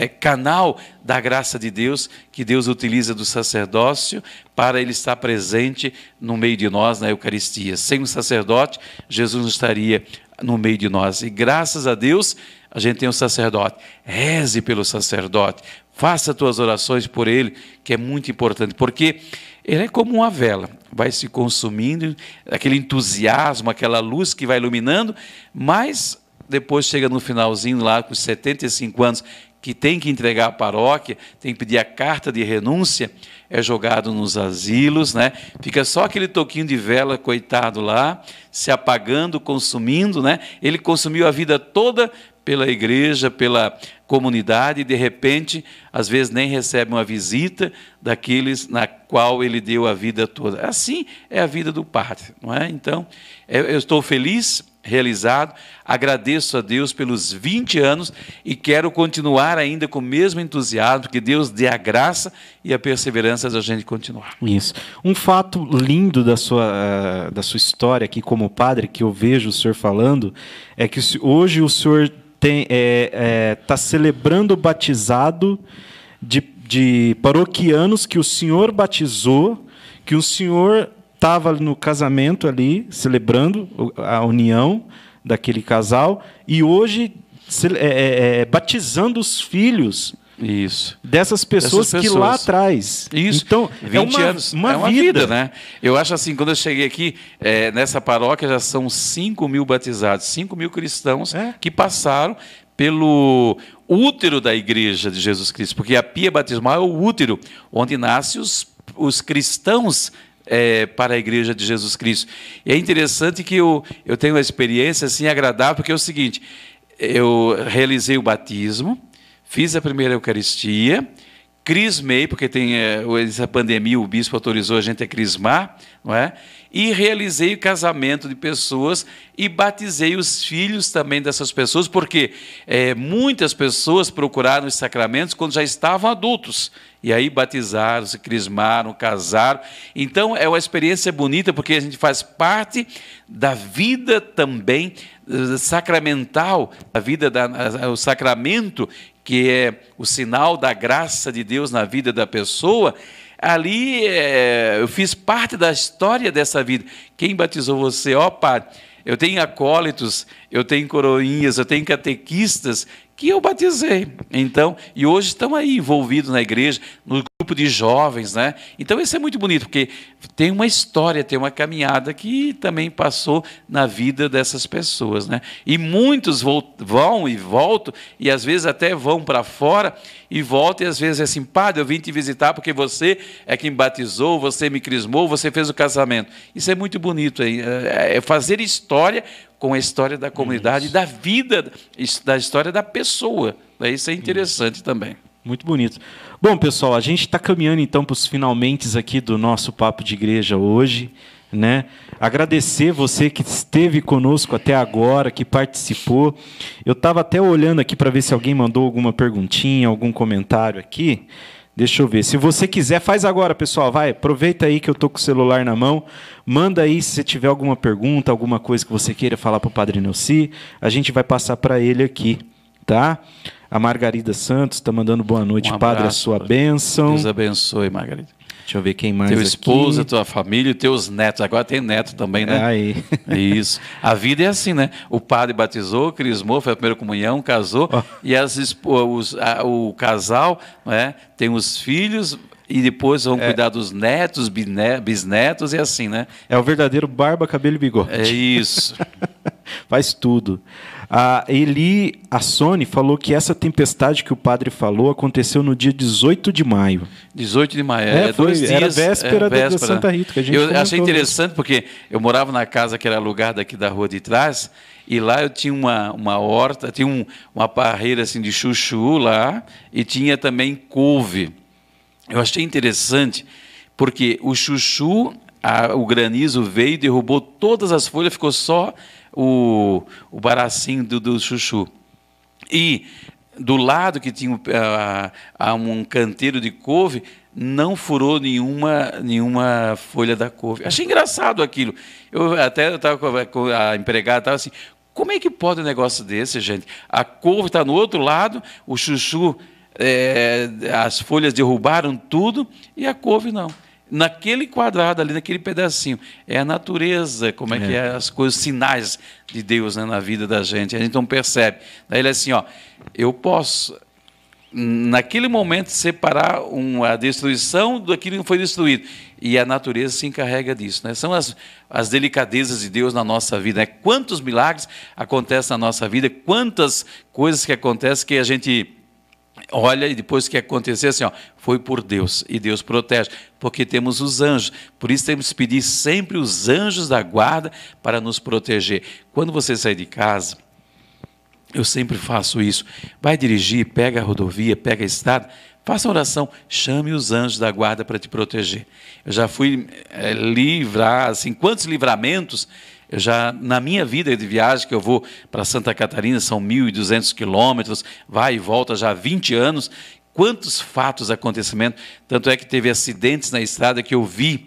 é, canal da graça de Deus que Deus utiliza do sacerdócio para ele estar presente no meio de nós na Eucaristia. Sem o sacerdote, Jesus não estaria no meio de nós. E graças a Deus, a gente tem um sacerdote. Reze pelo sacerdote. Faça tuas orações por ele, que é muito importante, porque ele é como uma vela, vai se consumindo, aquele entusiasmo, aquela luz que vai iluminando, mas depois chega no finalzinho lá com 75 anos, que tem que entregar a paróquia, tem que pedir a carta de renúncia, é jogado nos asilos, né? Fica só aquele toquinho de vela, coitado lá, se apagando, consumindo, né? Ele consumiu a vida toda pela igreja, pela comunidade, e de repente, às vezes nem recebe uma visita daqueles na qual ele deu a vida toda. Assim é a vida do padre, não é? Então, eu estou feliz realizado. Agradeço a Deus pelos 20 anos e quero continuar ainda com o mesmo entusiasmo, que Deus dê a graça e a perseverança da gente continuar. Isso. Um fato lindo da sua, eh, da sua história aqui como padre, que eu vejo o senhor falando, é que hoje o senhor está é, é, celebrando o batizado de, de paroquianos que o senhor batizou, que o senhor estava no casamento ali, celebrando a união daquele casal, e hoje é, é, é, batizando os filhos isso. Dessas pessoas, pessoas, que lá atrás. Isso. Então, 20 é uma, anos. Uma, é uma vida. vida. né? Eu acho assim, quando eu cheguei aqui, é, nessa paróquia já são 5 mil batizados, 5 mil cristãos é. que passaram pelo útero da igreja de Jesus Cristo, porque a pia batismal é o útero, onde nascem os, os cristãos é, para a igreja de Jesus Cristo. E é interessante que eu, eu tenho uma experiência assim agradável, porque é o seguinte: eu realizei o batismo, fiz a primeira Eucaristia, crismei, porque tem é, essa pandemia, o bispo autorizou a gente a crismar, não é? E realizei o casamento de pessoas e batizei os filhos também dessas pessoas, porque é, muitas pessoas procuraram os sacramentos quando já estavam adultos. E aí batizaram, se crismaram, casaram. Então é uma experiência bonita, porque a gente faz parte da vida também eh, sacramental, a vida da, o sacramento que é o sinal da graça de Deus na vida da pessoa, ali é, eu fiz parte da história dessa vida. Quem batizou você? Ó, Pai, eu tenho acólitos, eu tenho coroinhas, eu tenho catequistas que eu batizei. Então, e hoje estão aí envolvidos na igreja, no grupo de jovens, né? Então isso é muito bonito, porque tem uma história, tem uma caminhada que também passou na vida dessas pessoas, né? E muitos vão e voltam, e às vezes até vão para fora e voltam, e às vezes é assim, padre, eu vim te visitar porque você é quem batizou, você me crismou, você fez o casamento. Isso é muito bonito, é, é fazer história com a história da comunidade, Isso. da vida, da história da pessoa. Isso é interessante Isso. também. Muito bonito. Bom, pessoal, a gente está caminhando então para os finalmente aqui do nosso papo de igreja hoje. Né? Agradecer você que esteve conosco até agora, que participou. Eu estava até olhando aqui para ver se alguém mandou alguma perguntinha, algum comentário aqui. Deixa eu ver. Se você quiser, faz agora, pessoal. Vai, aproveita aí que eu tô com o celular na mão. Manda aí se você tiver alguma pergunta, alguma coisa que você queira falar para o Padre Nelci. A gente vai passar para ele aqui, tá? A Margarida Santos está mandando boa noite, um Padre, a sua bênção. Deus abençoe, Margarida. Deixa eu ver quem mais Teu aqui. esposa, tua família e teus netos. Agora tem neto também, né? Aí. Isso. A vida é assim, né? O padre batizou, crismou, foi a primeira comunhão, casou. Oh. E as, os, a, o casal né, tem os filhos, e depois vão é. cuidar dos netos, bisnetos e assim, né? É o verdadeiro barba, cabelo e bigode. É isso. Faz tudo. A Eli Assone falou que essa tempestade que o padre falou aconteceu no dia 18 de maio. 18 de maio, é, é foi, dias, era véspera, é, véspera da Santa Rita. Que a gente eu achei interessante porque eu morava na casa que era alugada aqui da rua de trás e lá eu tinha uma, uma horta, tinha um, uma parreira assim de chuchu lá e tinha também couve. Eu achei interessante porque o chuchu, a, o granizo veio, derrubou todas as folhas, ficou só o, o baracinho do, do chuchu. E do lado que tinha uh, um canteiro de couve, não furou nenhuma, nenhuma folha da couve. Achei engraçado aquilo. Eu até estava com a empregada, estava assim, como é que pode um negócio desse, gente? A couve está no outro lado, o chuchu, é, as folhas derrubaram tudo e a couve não naquele quadrado ali, naquele pedacinho. É a natureza, como é, é. que é as coisas, sinais de Deus né, na vida da gente. A gente não percebe. Daí ele é assim, ó, eu posso naquele momento separar um, a destruição daquilo que foi destruído. E a natureza se encarrega disso. Né? São as, as delicadezas de Deus na nossa vida. Né? Quantos milagres acontecem na nossa vida, quantas coisas que acontecem que a gente olha e depois que acontecer assim, ó, foi por Deus e Deus protege, porque temos os anjos. Por isso temos que pedir sempre os anjos da guarda para nos proteger. Quando você sai de casa, eu sempre faço isso. Vai dirigir, pega a rodovia, pega a estrada, faça oração, chame os anjos da guarda para te proteger. Eu já fui é, livrar, assim, quantos livramentos eu já, na minha vida de viagem, que eu vou para Santa Catarina, são 1.200 quilômetros, vai e volta já há 20 anos, quantos fatos, acontecimentos, tanto é que teve acidentes na estrada que eu vi,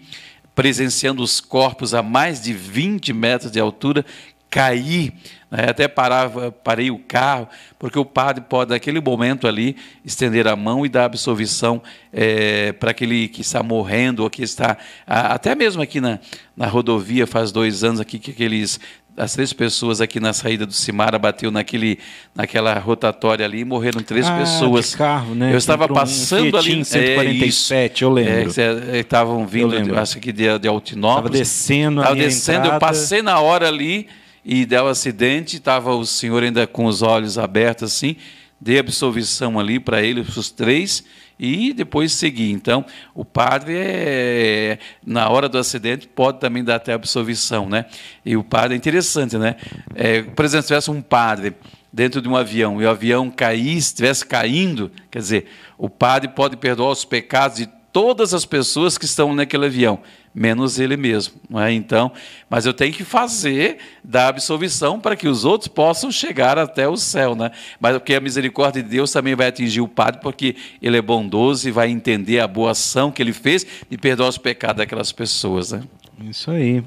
presenciando os corpos a mais de 20 metros de altura, cair né? Até parava, parei o carro, porque o padre pode, naquele momento ali, estender a mão e dar absolvição é, para aquele que está morrendo, ou que está. Até mesmo aqui na, na rodovia, faz dois anos aqui que aqueles as três pessoas aqui na saída do Simara bateu naquele, naquela rotatória ali e morreram três ah, pessoas. carro, né? Eu estava passando um ali. 147, é, eu lembro. É, estavam vindo, acho que de, de Altinópolis. Estava descendo. Estava descendo, eu passei na hora ali e deu acidente, estava o senhor ainda com os olhos abertos assim, dei absolvição ali para ele, os três, e depois segui. Então, o padre, é, na hora do acidente, pode também dar até absolvição, né? E o padre é interessante, né? É, por exemplo, se tivesse um padre dentro de um avião e o avião caísse, estivesse caindo, quer dizer, o padre pode perdoar os pecados de todas as pessoas que estão naquele avião, menos ele mesmo. Não é? Então, mas eu tenho que fazer da absolvição para que os outros possam chegar até o céu. Né? Mas porque a misericórdia de Deus também vai atingir o padre, porque ele é bondoso e vai entender a boa ação que ele fez de perdoar os pecados daquelas pessoas. Né? Isso aí.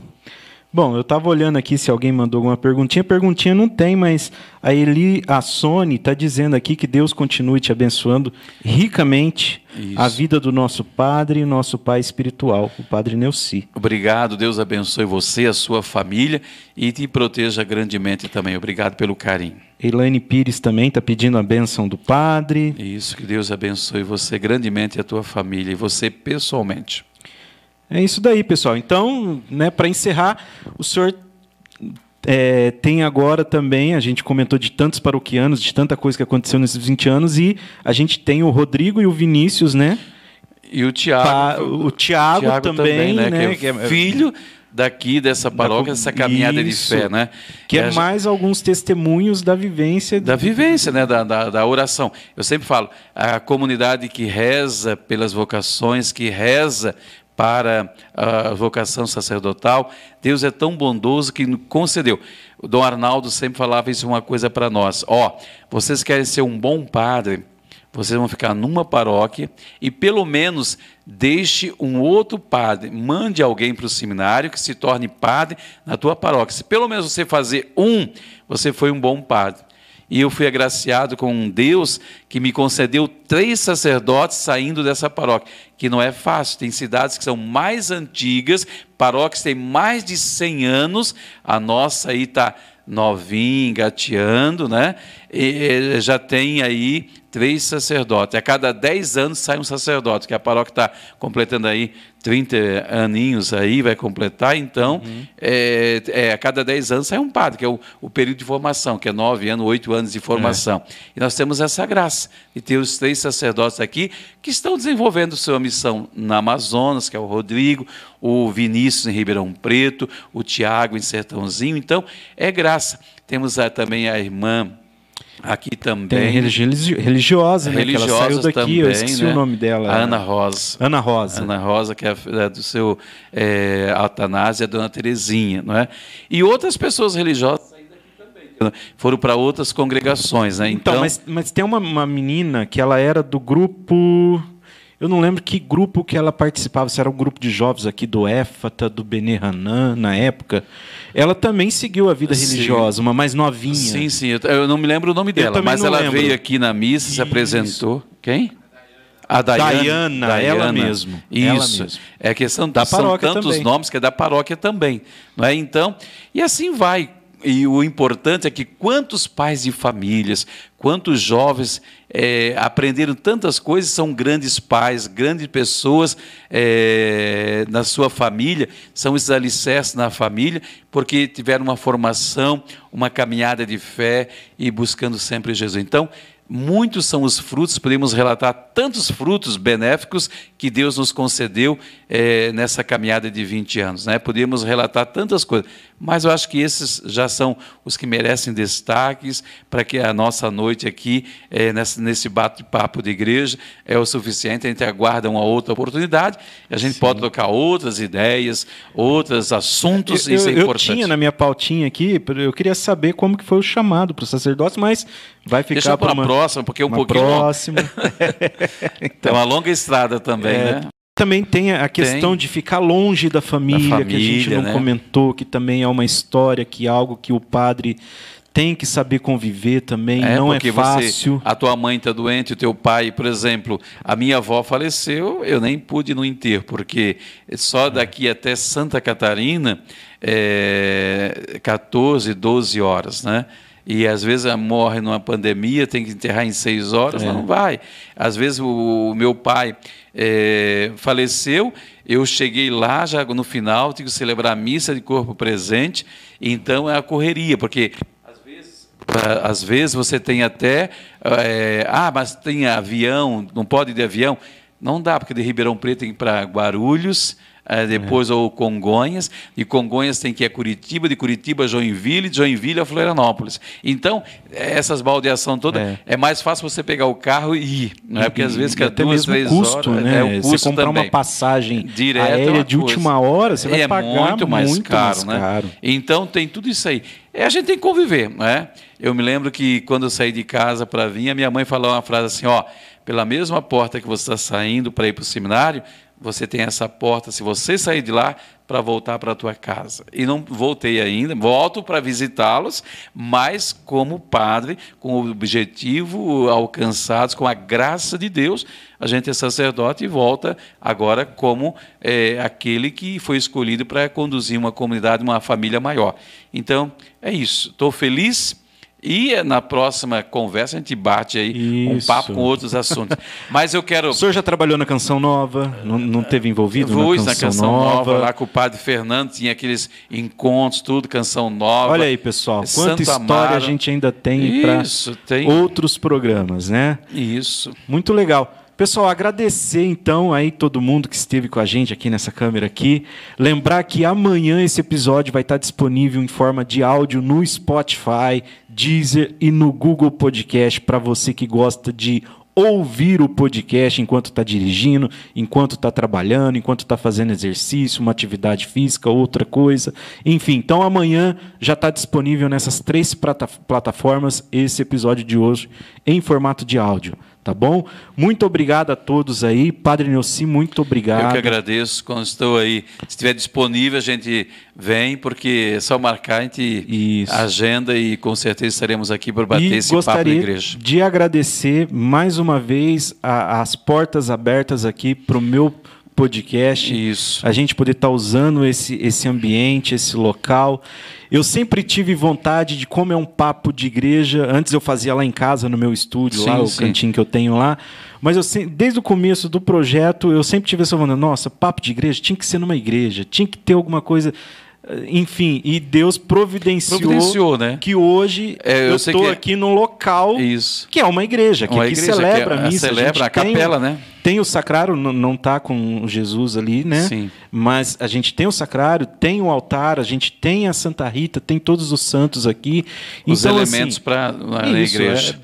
Bom, eu estava olhando aqui se alguém mandou alguma perguntinha. Perguntinha não tem, mas a Eli, a Sony, está dizendo aqui que Deus continue te abençoando ricamente Isso. a vida do nosso padre e nosso pai espiritual, o padre Neuci. Obrigado, Deus abençoe você, a sua família e te proteja grandemente também. Obrigado pelo carinho. Elaine Pires também está pedindo a bênção do padre. Isso, que Deus abençoe você grandemente e a tua família e você pessoalmente. É isso daí, pessoal. Então, né, para encerrar, o senhor é, tem agora também, a gente comentou de tantos paroquianos, de tanta coisa que aconteceu nesses 20 anos, e a gente tem o Rodrigo e o Vinícius, né? E o Tiago. o Tiago também, também, né? né? Que é, filho daqui dessa paróquia, dessa caminhada isso, de fé, né? Que é, é mais alguns testemunhos da vivência. Da vivência, né? Da, da, da, oração. Eu sempre falo, a comunidade que reza pelas vocações, que reza para a vocação sacerdotal. Deus é tão bondoso que concedeu. O Dom Arnaldo sempre falava isso uma coisa para nós. Ó, oh, vocês querem ser um bom padre, vocês vão ficar numa paróquia e pelo menos deixe um outro padre, mande alguém para o seminário que se torne padre na tua paróquia. Se pelo menos você fazer um, você foi um bom padre e eu fui agraciado com um Deus que me concedeu três sacerdotes saindo dessa paróquia, que não é fácil. Tem cidades que são mais antigas, paróquias têm mais de 100 anos, a nossa aí está novinha, engateando, né? E já tem aí três sacerdotes. A cada dez anos sai um sacerdote, que a paróquia está completando aí 30 aninhos aí, vai completar, então, uhum. é, é, a cada 10 anos sai um padre, que é o, o, período de formação, que é 9 anos, 8 anos de formação. É. E nós temos essa graça de ter os três sacerdotes aqui que estão desenvolvendo sua missão na Amazonas, que é o Rodrigo, o Vinícius em Ribeirão Preto, o Tiago em Sertãozinho. Então, é graça. Temos a, também a irmã Aqui também. Tem religiosa, né? Religiosa que ela saiu daqui, também, eu esqueci né? o nome dela. A Ana Rosa. Ana Rosa. Ana Rosa, que é, é do seu é, Altanásia, a Dona Terezinha, não é? E outras pessoas religiosas né? foram para outras congregações, né? Então, então mas, mas tem uma, uma menina que ela era do grupo eu não lembro que grupo que ela participava, se era um grupo de jovens aqui do Éfata, do Benehanã, na época. Ela também seguiu a vida sim. religiosa, uma mais novinha. Sim, sim. Eu não me lembro o nome dela, mas ela lembro. veio aqui na missa, Isso. se apresentou. Quem? A Diana, Diana, Diana, ela mesmo. Isso. Ela mesmo. É questão da paróquia são tantos também. nomes que é da paróquia também, não é? Então, e assim vai e o importante é que quantos pais de famílias, quantos jovens é, aprenderam tantas coisas, são grandes pais, grandes pessoas é, na sua família, são esses alicerces na família, porque tiveram uma formação, uma caminhada de fé e buscando sempre Jesus. Então, muitos são os frutos, podemos relatar tantos frutos benéficos que Deus nos concedeu é, nessa caminhada de 20 anos. Né? Podemos relatar tantas coisas, mas eu acho que esses já são os que merecem destaques para que a nossa noite aqui, é, nesse, nesse bate-papo de igreja, é o suficiente. A gente aguarda uma outra oportunidade, a gente Sim. pode tocar outras ideias, outros assuntos, eu, isso é importante. Eu tinha na minha pautinha aqui, eu queria saber como que foi o chamado para o sacerdócio, mas vai ficar para uma próxima, porque é um pouquinho. Próxima. então, é uma longa estrada também, é, né? Também tem a questão tem. de ficar longe da família, da família, que a gente não né? comentou, que também é uma história, que é algo que o padre tem que saber conviver também, é, não é fácil. Você, a tua mãe está doente, o teu pai, por exemplo, a minha avó faleceu, eu nem pude ir no enterro, porque só daqui até Santa Catarina, é, 14, 12 horas, né? E às vezes morre numa pandemia, tem que enterrar em seis horas, é. não vai. Às vezes o, o meu pai é, faleceu, eu cheguei lá já no final, tive que celebrar a missa de corpo presente, então é a correria, porque às vezes, vezes você tem até, é, ah, mas tem avião, não pode ir de avião. Não dá, porque de Ribeirão Preto tem para Guarulhos, é, depois é. ou Congonhas, de Congonhas tem que ir a Curitiba, de Curitiba a Joinville, de Joinville a Florianópolis. Então, essas baldeação toda, é. é. mais fácil você pegar o carro e ir, não é? Porque às vezes que é duas, três custo, horas, né? é o custo você comprar também. uma passagem Direto aérea de última hora, você vai é pagar muito mais muito caro, mais né? caro. Então, tem tudo isso aí. E a gente tem que conviver, né? Eu me lembro que quando eu saí de casa para vir, a minha mãe falou uma frase assim, ó, pela mesma porta que você está saindo para ir para o seminário, você tem essa porta, se você sair de lá, para voltar para a tua casa. E não voltei ainda, volto para visitá-los, mas como padre, com o objetivo alcançados, com a graça de Deus, a gente é sacerdote e volta agora como é, aquele que foi escolhido para conduzir uma comunidade, uma família maior. Então, é isso. Estou feliz e na próxima conversa a gente bate aí Isso. um papo com outros assuntos. Mas eu quero. O senhor já trabalhou na Canção Nova? Não, não teve envolvido Fui na Canção, na canção Nova? Lá com o padre Fernando, tinha aqueles encontros, tudo, Canção Nova. Olha aí, pessoal, quanta Santa história Amaro. a gente ainda tem para outros programas, né? Isso. Muito legal. Pessoal, agradecer então aí todo mundo que esteve com a gente aqui nessa câmera aqui. Lembrar que amanhã esse episódio vai estar disponível em forma de áudio no Spotify, Deezer e no Google Podcast para você que gosta de ouvir o podcast enquanto está dirigindo, enquanto está trabalhando, enquanto está fazendo exercício, uma atividade física, outra coisa. Enfim, então amanhã já está disponível nessas três plataformas esse episódio de hoje em formato de áudio tá bom? Muito obrigado a todos aí. Padre Nelci, muito obrigado. Eu que agradeço. Quando estou aí, se estiver disponível, a gente vem, porque é só marcar, a gente Isso. agenda e com certeza estaremos aqui para bater e esse papo na igreja. de agradecer mais uma vez a, as portas abertas aqui para o meu podcast. Isso. A gente poder estar tá usando esse, esse ambiente, esse local. Eu sempre tive vontade de, como é um papo de igreja, antes eu fazia lá em casa, no meu estúdio, sim, lá, sim. o cantinho que eu tenho lá. Mas eu, desde o começo do projeto, eu sempre tive essa vontade, nossa, papo de igreja tinha que ser numa igreja, tinha que ter alguma coisa enfim, e Deus providenciou, providenciou né? que hoje é, eu estou que... aqui num local Isso. que é uma igreja, que uma aqui igreja, celebra que a missa. Celebra a, a capela, tem, né? Tem o sacrário, não está com Jesus ali, né? Sim. Mas a gente tem o sacrário, tem o altar, a gente tem a Santa Rita, tem todos os santos aqui. Os então, elementos assim, para na isso, igreja.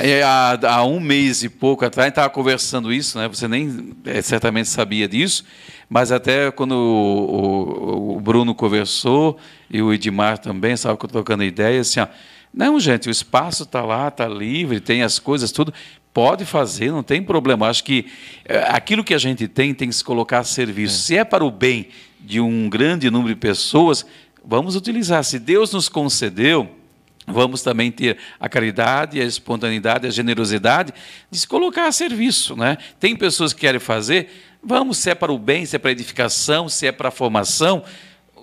É, é, há, há, um mês e pouco atrás, estava conversando isso, né? Você nem é, certamente sabia disso mas até quando o, o, o Bruno conversou e o Edmar também, estava trocando ideia, assim, ó, não, gente, o espaço está lá, está livre, tem as coisas, tudo. Pode fazer, não tem problema. Acho que é, aquilo que a gente tem tem que se colocar a serviço. É. Se é para o bem de um grande número de pessoas, vamos utilizar. Se Deus nos concedeu, vamos também ter a caridade, a espontaneidade, a generosidade de se colocar a serviço. Né? Tem pessoas que querem fazer, Vamos, se é para o bem, se é para a edificação, se é para a formação,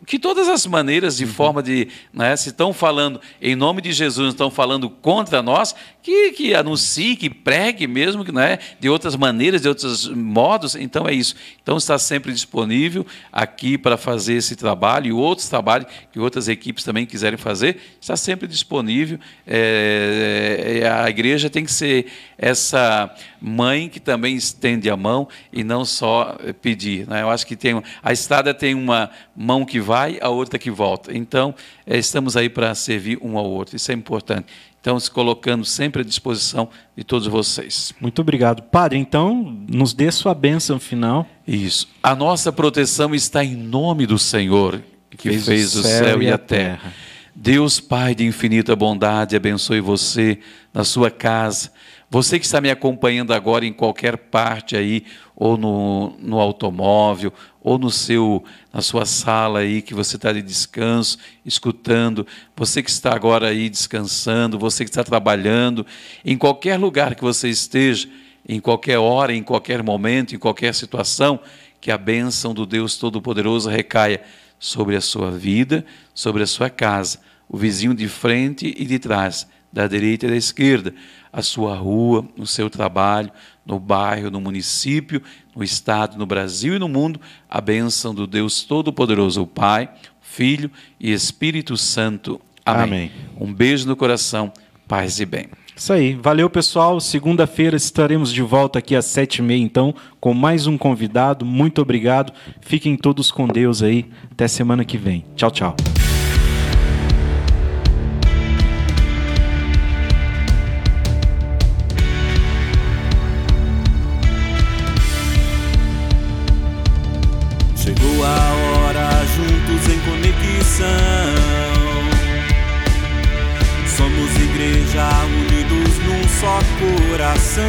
que todas as maneiras de uhum. forma de, né, se estão falando em nome de Jesus, estão falando contra nós, que, que anuncie, que pregue mesmo, que né, de outras maneiras, de outros modos. Então é isso. Então está sempre disponível aqui para fazer esse trabalho e outros trabalhos que outras equipes também quiserem fazer, está sempre disponível. É, é, a igreja tem que ser essa mãe que também estende a mão e não só pedir. Né? Eu acho que tem a estrada tem uma mão que vai, a outra que volta. Então, é, estamos aí para servir um ao outro. Isso é importante. Então, se colocando sempre à disposição de todos vocês. Muito obrigado. Padre, então, nos dê sua bênção final. Isso. A nossa proteção está em nome do Senhor, que fez, fez o céu, céu e a terra. terra. Deus, Pai de infinita bondade, abençoe você na sua casa. Você que está me acompanhando agora em qualquer parte aí, ou no, no automóvel, ou no seu, na sua sala aí que você está de descanso, escutando, você que está agora aí descansando, você que está trabalhando, em qualquer lugar que você esteja, em qualquer hora, em qualquer momento, em qualquer situação, que a bênção do Deus Todo-Poderoso recaia sobre a sua vida, sobre a sua casa, o vizinho de frente e de trás, da direita e da esquerda, a sua rua, o seu trabalho, no bairro, no município, no estado, no Brasil e no mundo, a bênção do Deus Todo-Poderoso, o Pai, Filho e Espírito Santo. Amém. Amém. Um beijo no coração, paz e bem. Isso aí. Valeu, pessoal. Segunda-feira estaremos de volta aqui às sete e meia, então, com mais um convidado. Muito obrigado. Fiquem todos com Deus aí. Até semana que vem. Tchau, tchau. Só coração.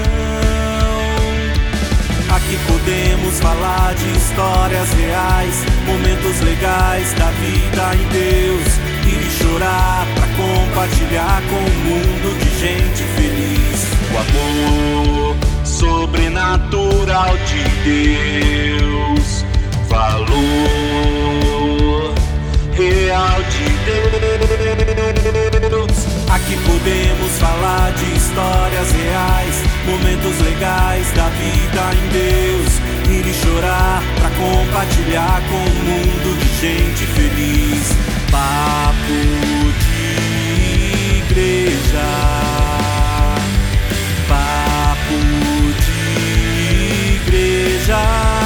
Aqui podemos falar de histórias reais, momentos legais da vida em Deus. E chorar pra compartilhar com um mundo de gente feliz. O amor sobrenatural de Deus. Valor real de. Aqui podemos falar de histórias reais, momentos legais da vida em Deus. Rir e chorar pra compartilhar com um mundo de gente feliz. Papo de igreja. Papo de igreja.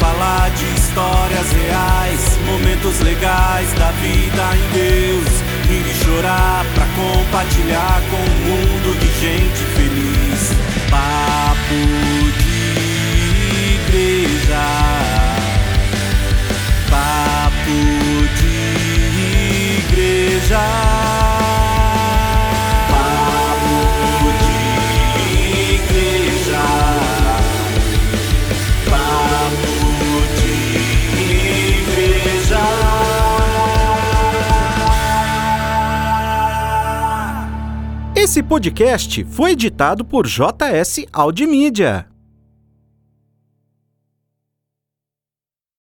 Falar de histórias reais, momentos legais da vida em Deus. Rir e chorar pra compartilhar com um mundo de gente feliz. Papo de igreja. Papo de igreja. Esse podcast foi editado por JS Audimídia.